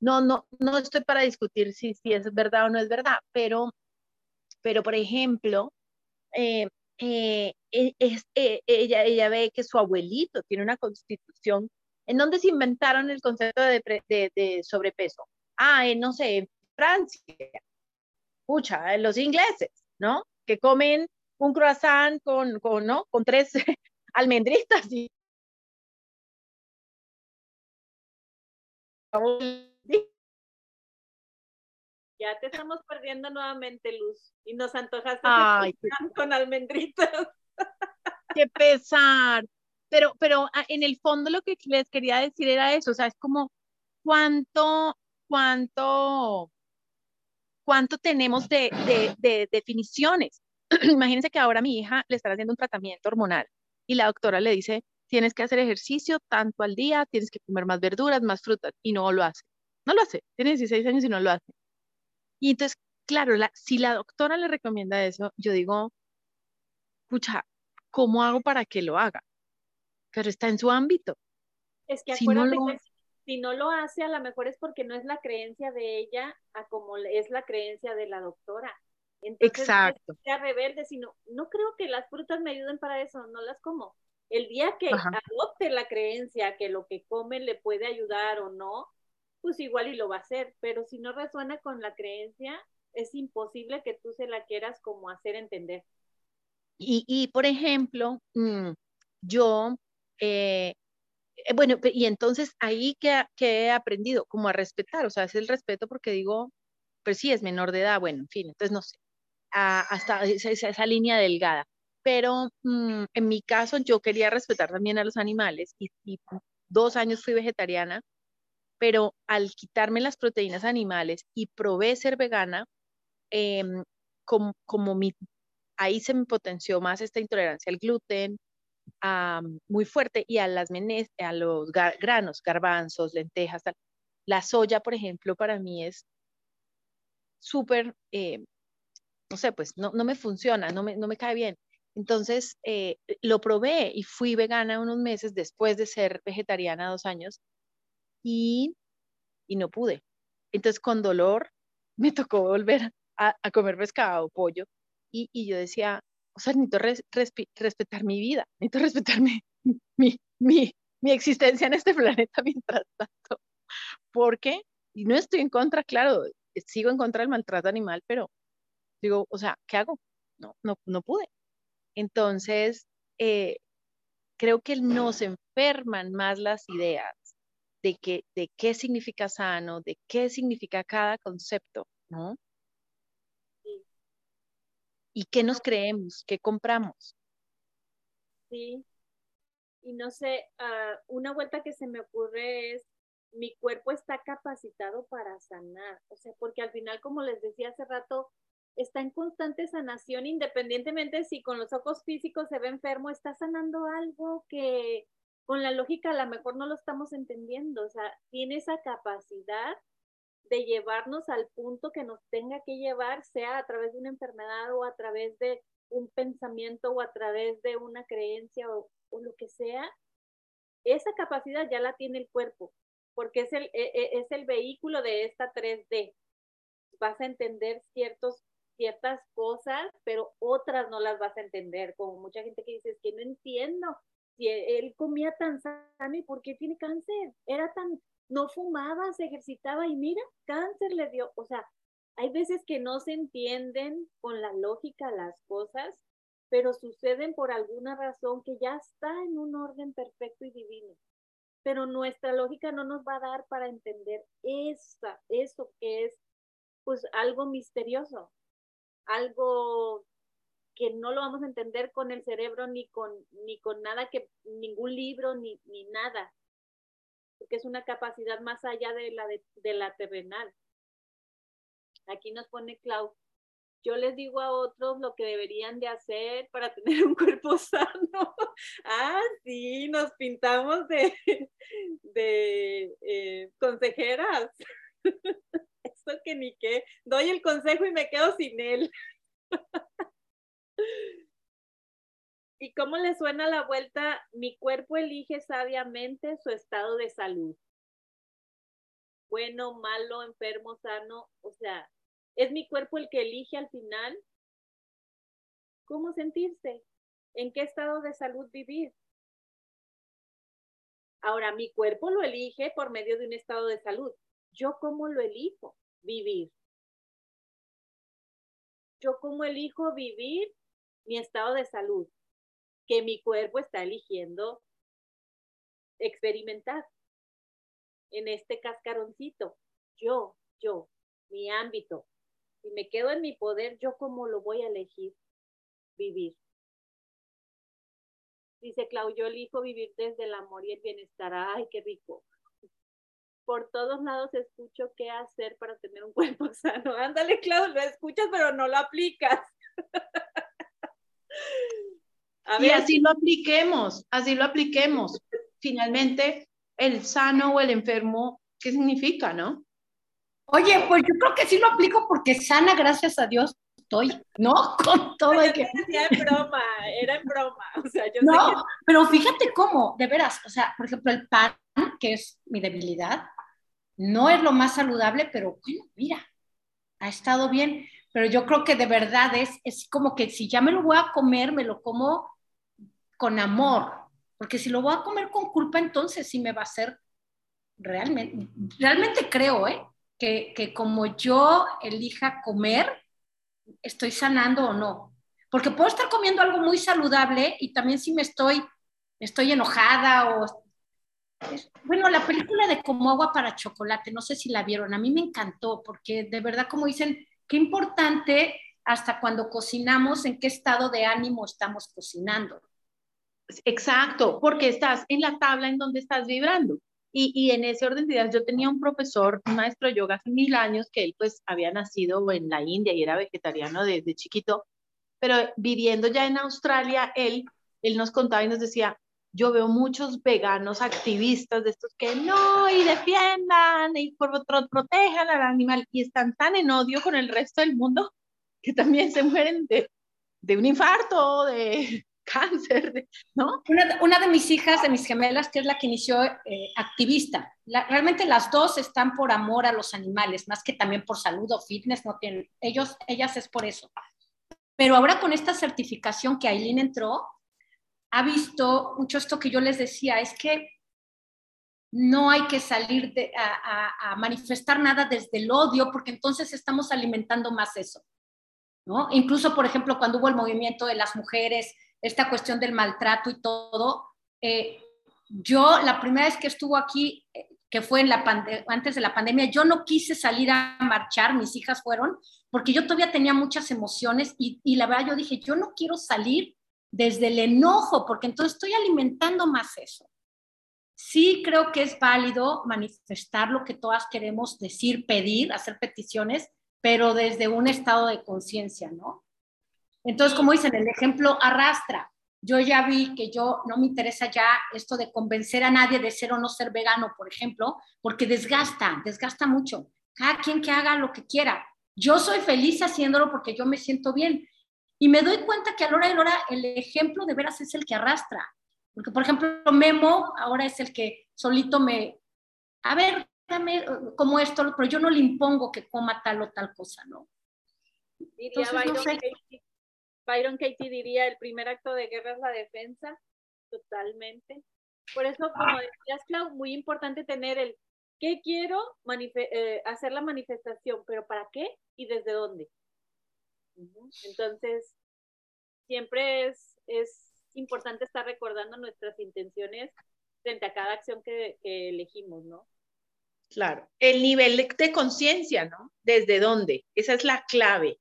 No, no, no estoy para discutir si, si es verdad o no es verdad, pero pero por ejemplo, eh, eh, e, eh, ella, ella ve que su abuelito tiene una constitución en donde se inventaron el concepto de, sobrepeso. Ah, no sé, en Francia, escucha, los ingleses, ¿no? Que comen un croissant con, con, ¿no? con tres almendritas y Ya te estamos perdiendo nuevamente, Luz. Y nos antojaste con almendritas. Qué pesar. Pero, pero ah, en el fondo lo que les quería decir era eso, o sea, es como cuánto, cuánto, cuánto tenemos de, de, de definiciones. Imagínense que ahora mi hija le están haciendo un tratamiento hormonal y la doctora le dice, tienes que hacer ejercicio tanto al día, tienes que comer más verduras, más frutas, y no lo hace. No lo hace, tiene 16 años y no lo hace. Y entonces, claro, la, si la doctora le recomienda eso, yo digo, escucha, ¿cómo hago para que lo haga? Pero está en su ámbito. Es que acuérdate que si no lo hace, a lo mejor es porque no es la creencia de ella a como es la creencia de la doctora. Entonces, Exacto. Sea rebelde, sino, no creo que las frutas me ayuden para eso, no las como. El día que adopte la creencia que lo que come le puede ayudar o no, pues igual y lo va a hacer, pero si no resuena con la creencia, es imposible que tú se la quieras como hacer entender. Y, y por ejemplo, mm, yo, eh, eh, bueno, y entonces ahí que, que, he aprendido como a respetar, o sea, es el respeto porque digo, pues sí, es menor de edad, bueno, en fin, entonces no sé, hasta esa, esa, línea delgada. Pero mm, en mi caso yo quería respetar también a los animales y dos años fui vegetariana pero al quitarme las proteínas animales y probé ser vegana, em, como, como mi, ahí se me potenció más esta intolerancia al gluten, muy fuerte, y a, las menes, a los granos, garbanzos, lentejas. La soya, por ejemplo, para mí es súper, eh, no sé, pues no, no me funciona, no me, no me cae bien. Entonces, eh, lo probé y fui vegana unos meses después de ser vegetariana dos años y, y no pude. Entonces con dolor me tocó volver a, a comer pescado, pollo, y, y, yo decía, o sea, necesito respetar mi vida, necesito respetar mi, mi, mi, mi existencia en este planeta mientras tanto, porque, y no estoy en contra, claro, sigo en contra del maltrato animal, pero digo, o sea, ¿qué hago? No, no, no pude. Entonces, eh, creo que nos enferman más las ideas de, que, de qué significa sano, de qué significa cada concepto, ¿no? Sí. ¿Y qué nos creemos? ¿Qué compramos? Sí. Y no sé, uh, una vuelta que se me ocurre es, mi cuerpo está capacitado para sanar, o sea, porque al final, como les decía hace rato, está en constante sanación, independientemente si con los ojos físicos se ve enfermo, está sanando algo que, con la lógica a lo mejor no lo estamos entendiendo, o sea, tiene esa capacidad de llevarnos al punto que nos tenga que llevar, sea a través de una enfermedad o a través de un pensamiento o a través de una creencia o, lo que sea, esa capacidad ya la tiene el cuerpo, porque es el, e, e, es el vehículo de esta 3D. Vas a entender ciertos, ciertas cosas, pero otras no las vas a entender, como mucha gente que dice, es que no entiendo, si él comía tan sano y por qué tiene cáncer, era tan, no fumaba, se ejercitaba y mira, cáncer le dio, o sea, hay veces que no se entienden con la lógica las cosas, pero suceden por alguna razón que ya está en un orden perfecto y divino. Pero nuestra lógica no nos va a dar para entender esa, eso que es pues algo misterioso, algo que no lo vamos a entender con el cerebro ni con, ni con nada que, ningún libro ni, ni nada, porque es una capacidad más allá de la, de, la terrenal. Aquí nos pone Clau, yo les digo a otros lo que deberían de hacer para tener un cuerpo sano. ah, sí, nos pintamos de, de eh, consejeras. Eso que ni qué. Doy el consejo y me quedo sin él. ¿Y cómo le suena la vuelta? Mi cuerpo elige sabiamente su estado de salud. Bueno, malo, enfermo, sano. O sea, es mi cuerpo el que elige al final cómo sentirse, en qué estado de salud vivir. Ahora, mi cuerpo lo elige por medio de un estado de salud. ¿Yo cómo lo elijo vivir? ¿Yo cómo elijo vivir mi estado de salud? Que mi cuerpo está eligiendo experimentar en este cascaroncito. Yo, yo, mi ámbito. Si me quedo en mi poder, ¿yo cómo lo voy a elegir vivir? Dice Clau, yo elijo vivir desde el amor y el bienestar. Ay, qué rico. Por todos lados escucho qué hacer para tener un cuerpo sano. Ándale, Clau, lo escuchas, pero no lo aplicas. Y así lo apliquemos, así lo apliquemos. Finalmente, el sano o el enfermo, ¿qué significa, no? Oye, pues yo creo que sí lo aplico porque sana, gracias a Dios, estoy, ¿no? Con todo el que... Era en broma, era en broma. O sea, yo no, pero fíjate cómo, de veras, o sea, por ejemplo, el pan, que es mi debilidad, no es lo más saludable, pero bueno, mira, ha estado bien. Pero yo creo que de verdad es, es como que si ya me lo voy a comer, me lo como con amor, porque si lo voy a comer con culpa, entonces sí me va a hacer realmente, realmente creo, ¿eh? Que, que como yo elija comer, estoy sanando o no. Porque puedo estar comiendo algo muy saludable y también si me estoy, estoy enojada o... Bueno, la película de Como agua para chocolate, no sé si la vieron, a mí me encantó porque de verdad, como dicen, qué importante hasta cuando cocinamos, en qué estado de ánimo estamos cocinando. Exacto, porque estás en la tabla en donde estás vibrando. Y, y, en ese orden de ideas, yo tenía un profesor, un maestro de yoga hace mil años, que él pues había nacido en la India y era vegetariano desde chiquito, pero viviendo ya en Australia, él, él nos contaba y nos decía, yo veo muchos veganos activistas de estos que no, y defiendan, y protejan al animal, y están tan en odio con el resto del mundo que también se mueren de, de un infarto, de, cáncer, ¿no? Una, de mis hijas, de mis gemelas, que es la que inició eh, activista. realmente las dos están por amor a los animales, más que también por salud o fitness, no tienen, ellos, ellas es por eso. Pero ahora con esta certificación que Aileen entró, ha visto mucho esto que yo les decía, es que no hay que salir a, a, manifestar nada desde el odio, porque entonces estamos alimentando más eso. ¿no? Incluso, por ejemplo, cuando hubo el movimiento de las mujeres esta cuestión del maltrato y todo. Eh, yo la primera vez que estuvo aquí, eh, que fue en la antes de la pandemia, yo no quise salir a marchar, mis hijas fueron, porque yo todavía tenía muchas emociones y, y la verdad yo dije, yo no quiero salir desde el enojo, porque entonces estoy alimentando más eso. Sí creo que es válido manifestar lo que todas queremos decir, pedir, hacer peticiones, pero desde un estado de conciencia, ¿no? Entonces, como dicen, el ejemplo arrastra. Yo ya vi que yo no me interesa ya esto de convencer a nadie de ser o no ser vegano, por ejemplo, porque desgasta, desgasta mucho. Cada quien que haga lo que quiera. Yo soy feliz haciéndolo porque yo me siento bien. Y me doy cuenta que a la hora de la hora el ejemplo de veras es el que arrastra. Porque, por ejemplo, Memo ahora es el que solito me, a ver, dame como esto, pero yo no le impongo que coma tal o tal cosa, ¿no? Entonces, no sé. Byron Katie diría, el primer acto de guerra es la defensa, totalmente. Por eso, como decías, Clau, muy importante tener el qué quiero eh, hacer la manifestación, pero ¿para qué y desde dónde? Entonces, siempre es, es importante estar recordando nuestras intenciones frente a cada acción que, elegimos, ¿no? Claro, el nivel de conciencia, ¿no? ¿Desde dónde? Esa es la clave.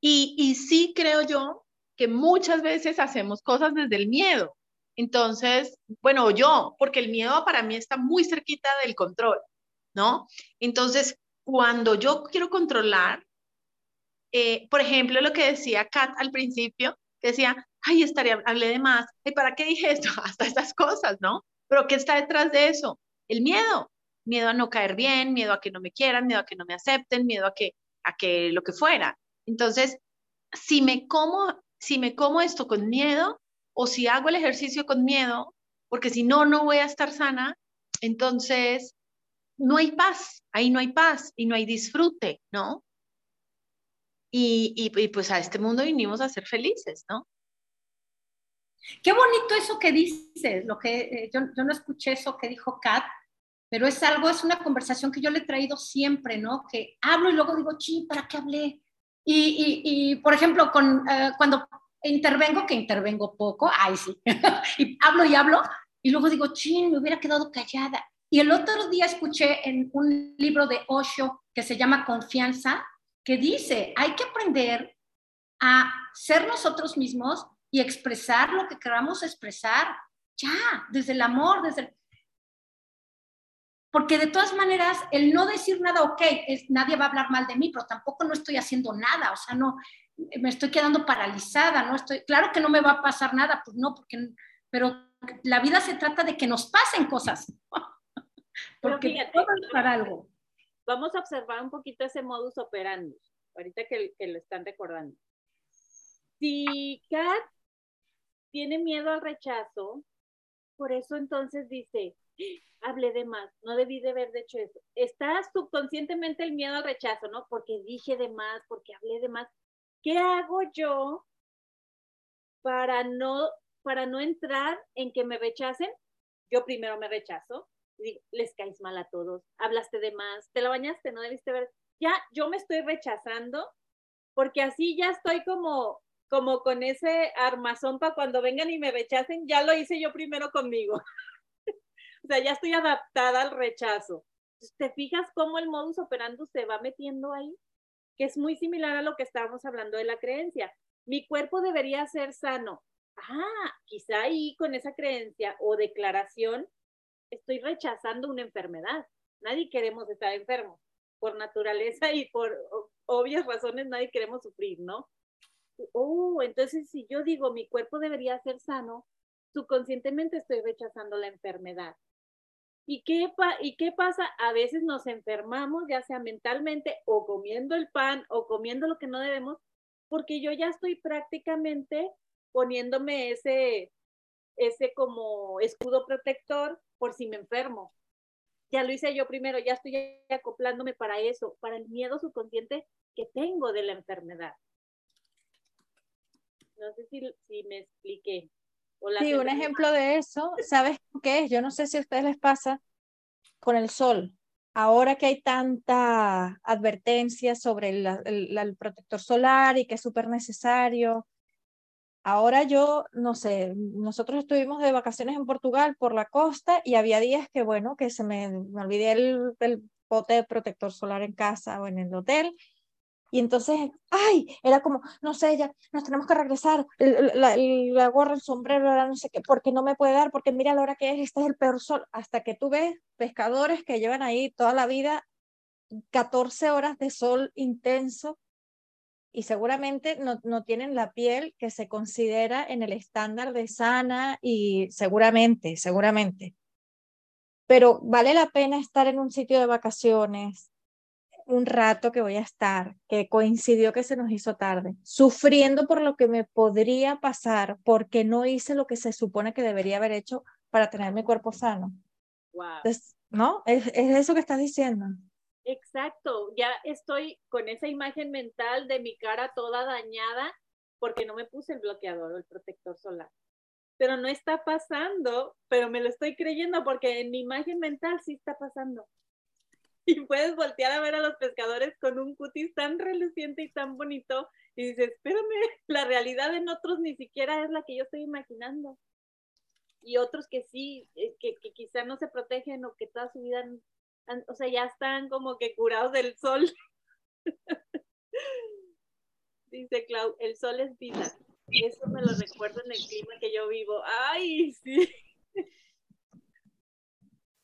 Y, sí creo yo que muchas veces hacemos cosas desde el miedo. Entonces, bueno, yo, porque el miedo para mí está muy cerquita del control, ¿no? Entonces, cuando yo quiero controlar, eh, por ejemplo, lo que decía Kat al principio, que decía, ay, estaría, hablé de más, ¿y para qué dije esto? Hasta estas cosas, ¿no? Pero ¿qué está detrás de eso? El miedo, miedo a no caer bien, miedo a que no me quieran, miedo a que no me acepten, miedo a que, a que lo que fuera. Entonces, si me como, si me como esto con miedo o si hago el ejercicio con miedo, porque si no, no voy a estar sana, entonces no hay paz, ahí no hay paz y no hay disfrute, ¿no? Y, pues a este mundo vinimos a ser felices, ¿no? Qué bonito eso que dices, lo que eh, yo, yo, no escuché eso que dijo Kat, pero es algo, es una conversación que yo le he traído siempre, ¿no? Que hablo y luego digo, sí, ¿para qué hablé? Y, por ejemplo, con, eh, cuando intervengo, que intervengo poco, ay sí, y hablo y hablo, y luego digo, ching, me hubiera quedado callada. Y el otro día escuché en un libro de Osho que se llama Confianza, que dice, hay que aprender a ser nosotros mismos y expresar lo que queramos expresar, ya, desde el amor, desde el... Porque de todas maneras, el no decir nada, ok, es, nadie va a hablar mal de mí, pero tampoco no estoy haciendo nada, o sea, no, me estoy quedando paralizada, no estoy, claro que no me va a pasar nada, pues no, porque, pero la vida se trata de que nos pasen cosas. porque fíjate, todo es para algo. Vamos a observar un poquito ese modus operandi, ahorita que, que lo están recordando. Si Kat tiene miedo al rechazo, por eso entonces dice, hablé de más, no debí de haber hecho eso. Está subconscientemente el miedo al rechazo, ¿no? Porque dije de más, porque hablé de más. ¿Qué hago yo para no, para no entrar en que me rechacen? Yo primero me rechazo, les caes mal a todos, hablaste de más, te lo bañaste, no debiste ver. Ya yo me estoy rechazando porque así ya estoy como como con ese armazón para cuando vengan y me rechacen, ya lo hice yo primero conmigo. o sea, ya estoy adaptada al rechazo. ¿Te fijas cómo el modus operandi se va metiendo ahí? Que es muy similar a lo que estábamos hablando de la creencia. Mi cuerpo debería ser sano. Ah, quizá ahí con esa creencia o declaración estoy rechazando una enfermedad. Nadie queremos estar enfermos. Por naturaleza y por obvias razones nadie queremos sufrir, ¿no? oh, entonces si yo digo mi cuerpo debería ser sano, subconscientemente estoy rechazando la enfermedad. ¿Y qué, ¿Y qué pasa? A veces nos enfermamos, ya sea mentalmente o comiendo el pan o comiendo lo que no debemos, porque yo ya estoy prácticamente poniéndome ese, ese como escudo protector por si me enfermo. Ya lo hice yo primero, ya estoy acoplándome para eso, para el miedo subconsciente que tengo de la enfermedad. No sé si, si me expliqué. sí, un ejemplo de eso, ¿sabes qué es? Yo no sé si a ustedes les pasa con el sol. Ahora que hay tanta advertencia sobre el, el, protector solar y que es súper necesario, ahora yo, no sé, nosotros estuvimos de vacaciones en Portugal por la costa y había días que, bueno, que se me, me olvidé el, de protector solar en casa o en el hotel y entonces, ay, era como, no sé, ya nos tenemos que regresar, la, la, gorra, el sombrero, no sé qué, porque no me puede dar, porque mira la hora que es, este es el peor sol. Hasta que tú ves pescadores que llevan ahí toda la vida 14 horas de sol intenso y seguramente no, no tienen la piel que se considera en el estándar de sana y seguramente, seguramente. Pero vale la pena estar en un sitio de vacaciones, un rato que voy a estar, que coincidió que se nos hizo tarde, sufriendo por lo que me podría pasar porque no hice lo que se supone que debería haber hecho para tener mi cuerpo sano. Wow. ¿No? Es, es eso que estás diciendo. Exacto, ya estoy con esa imagen mental de mi cara toda dañada porque no me puse el bloqueador o el protector solar. Pero no está pasando, pero me lo estoy creyendo porque en mi imagen mental sí está pasando. y puedes voltear a ver a los pescadores con un cutis tan reluciente y tan bonito y dices, espérame, la realidad en otros ni siquiera es la que yo estoy imaginando. Y otros que sí, eh, que, que quizá no se protegen o que toda su vida, o sea, ya están como que curados del sol. Dice Clau, el sol es vida. Eso me lo recuerdo en el clima que yo vivo. Ay, sí.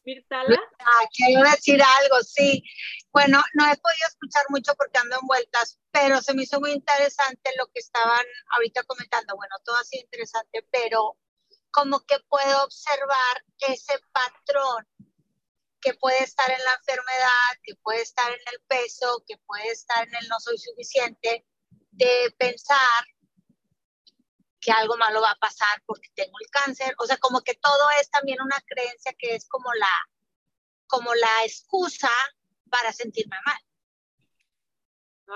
Mirtala. Ah, quiero decir algo, sí. Bueno, no he podido escuchar mucho porque ando en vueltas, pero se me hizo muy interesante lo que estaban ahorita comentando. Bueno, todo sido interesante, pero como que puedo observar ese patrón que puede estar en la enfermedad, que puede estar en el peso, que puede estar en el no soy suficiente, de pensar que algo malo va a pasar porque tengo el cáncer. O sea, como que todo es también una creencia que es como la, como la excusa para sentirme mal.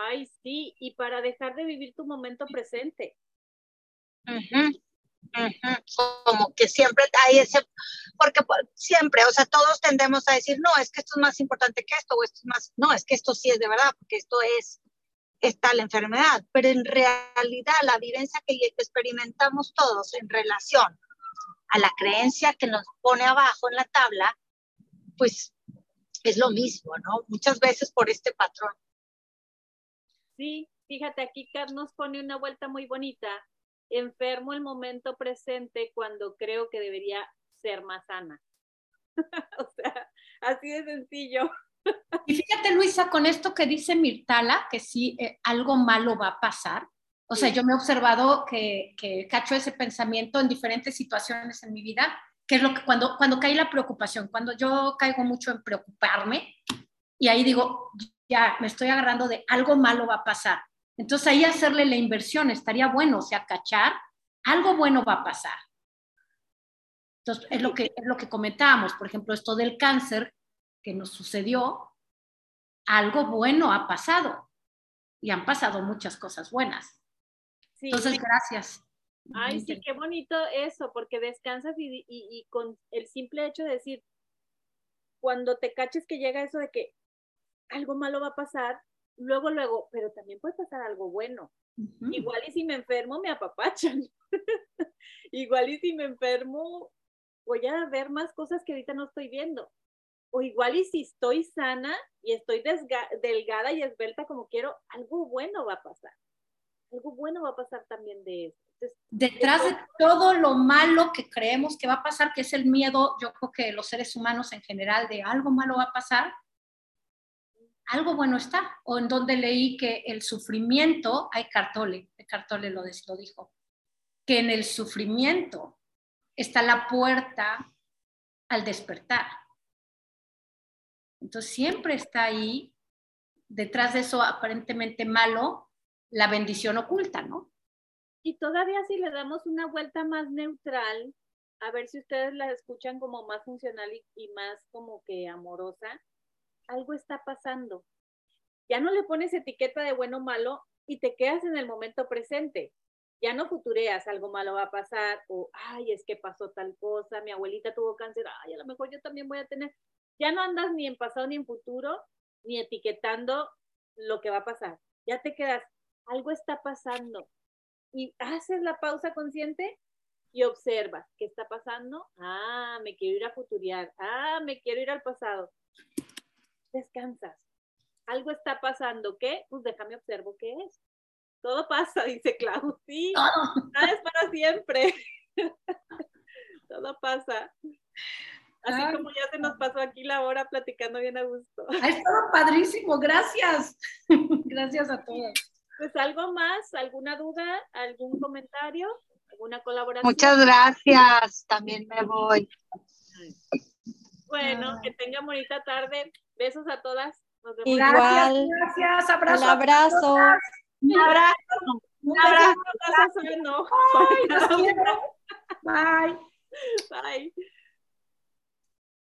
Ay, sí, y para dejar de vivir tu momento presente. Como que siempre hay ese, porque siempre, o sea, todos tendemos a decir, no, es que esto es más importante que esto, o esto es más, no, es que esto sí es de verdad, porque esto es, está la enfermedad, pero en realidad la vivencia que experimentamos todos en relación a la creencia que nos pone abajo en la tabla, pues es lo mismo, ¿no? Muchas veces por este patrón. Sí, fíjate, aquí Kat nos pone una vuelta muy bonita enfermo el momento presente cuando creo que debería ser más sana. o sea, así de sencillo. y fíjate, Luisa, con esto que dice Mirtala, que si eh, algo malo va a pasar. O sea, yo me he observado que, que cacho ese pensamiento en diferentes situaciones en mi vida, que es lo que cuando, cuando cae la preocupación, cuando yo caigo mucho en preocuparme, y ahí digo, ya me estoy agarrando de algo malo va a pasar. Entonces ahí hacerle la inversión estaría bueno, o sea, cachar, algo bueno va a pasar. Entonces es lo que, es lo que comentábamos, por ejemplo, esto del cáncer que nos sucedió, algo bueno ha pasado y han pasado muchas cosas buenas. Entonces, gracias. Ay, sí, qué bonito eso, porque descansas y, y, con el simple hecho de decir, cuando te caches que llega eso de que algo malo va a pasar, luego, luego, pero también puede pasar algo bueno. Igual y si me enfermo, me apapachan. igual y si me enfermo, voy a ver más cosas que ahorita no estoy viendo. O igual y si estoy sana y estoy delgada y esbelta como quiero, algo bueno va a pasar. Algo bueno va a pasar también de eso. Detrás de todo lo malo que creemos que va a pasar, que es el miedo, yo creo que los seres humanos en general, de algo malo va a pasar, algo bueno está. O en donde leí que el sufrimiento, hay Cartole, Cartole lo, dijo, que en el sufrimiento está la puerta al despertar. Entonces siempre está ahí, detrás de eso aparentemente malo, la bendición oculta, ¿no? Y todavía si le damos una vuelta más neutral, a ver si ustedes la escuchan como más funcional y más como que amorosa, algo está pasando. Ya no le pones etiqueta de bueno o malo y te quedas en el momento presente. Ya no futureas, algo malo va a pasar, o, ay, es que pasó tal cosa, mi abuelita tuvo cáncer, ay, a lo mejor yo también voy a tener. Ya no andas ni en pasado ni en futuro, ni etiquetando lo que va a pasar. Ya te quedas, algo está pasando. Y haces la pausa consciente y observas qué está pasando. Ah, me quiero ir a futurear. Ah, me quiero ir al pasado descansas. Algo está pasando, ¿qué? Pues déjame observo qué es. Todo pasa, dice Clau. Sí, nada es para siempre. Todo pasa. Así como ya se nos pasó aquí la hora platicando bien a gusto. Ha estado padrísimo, gracias. gracias a todos. Pues algo más, alguna duda, algún comentario, alguna colaboración. Muchas gracias, también me voy. Bueno, que tengan bonita tarde. Besos a todas. Nos vemos. Igual. Gracias, abrazo. Un abrazo. Un abrazo. Un abrazo. Un abrazo. Bye. Bye.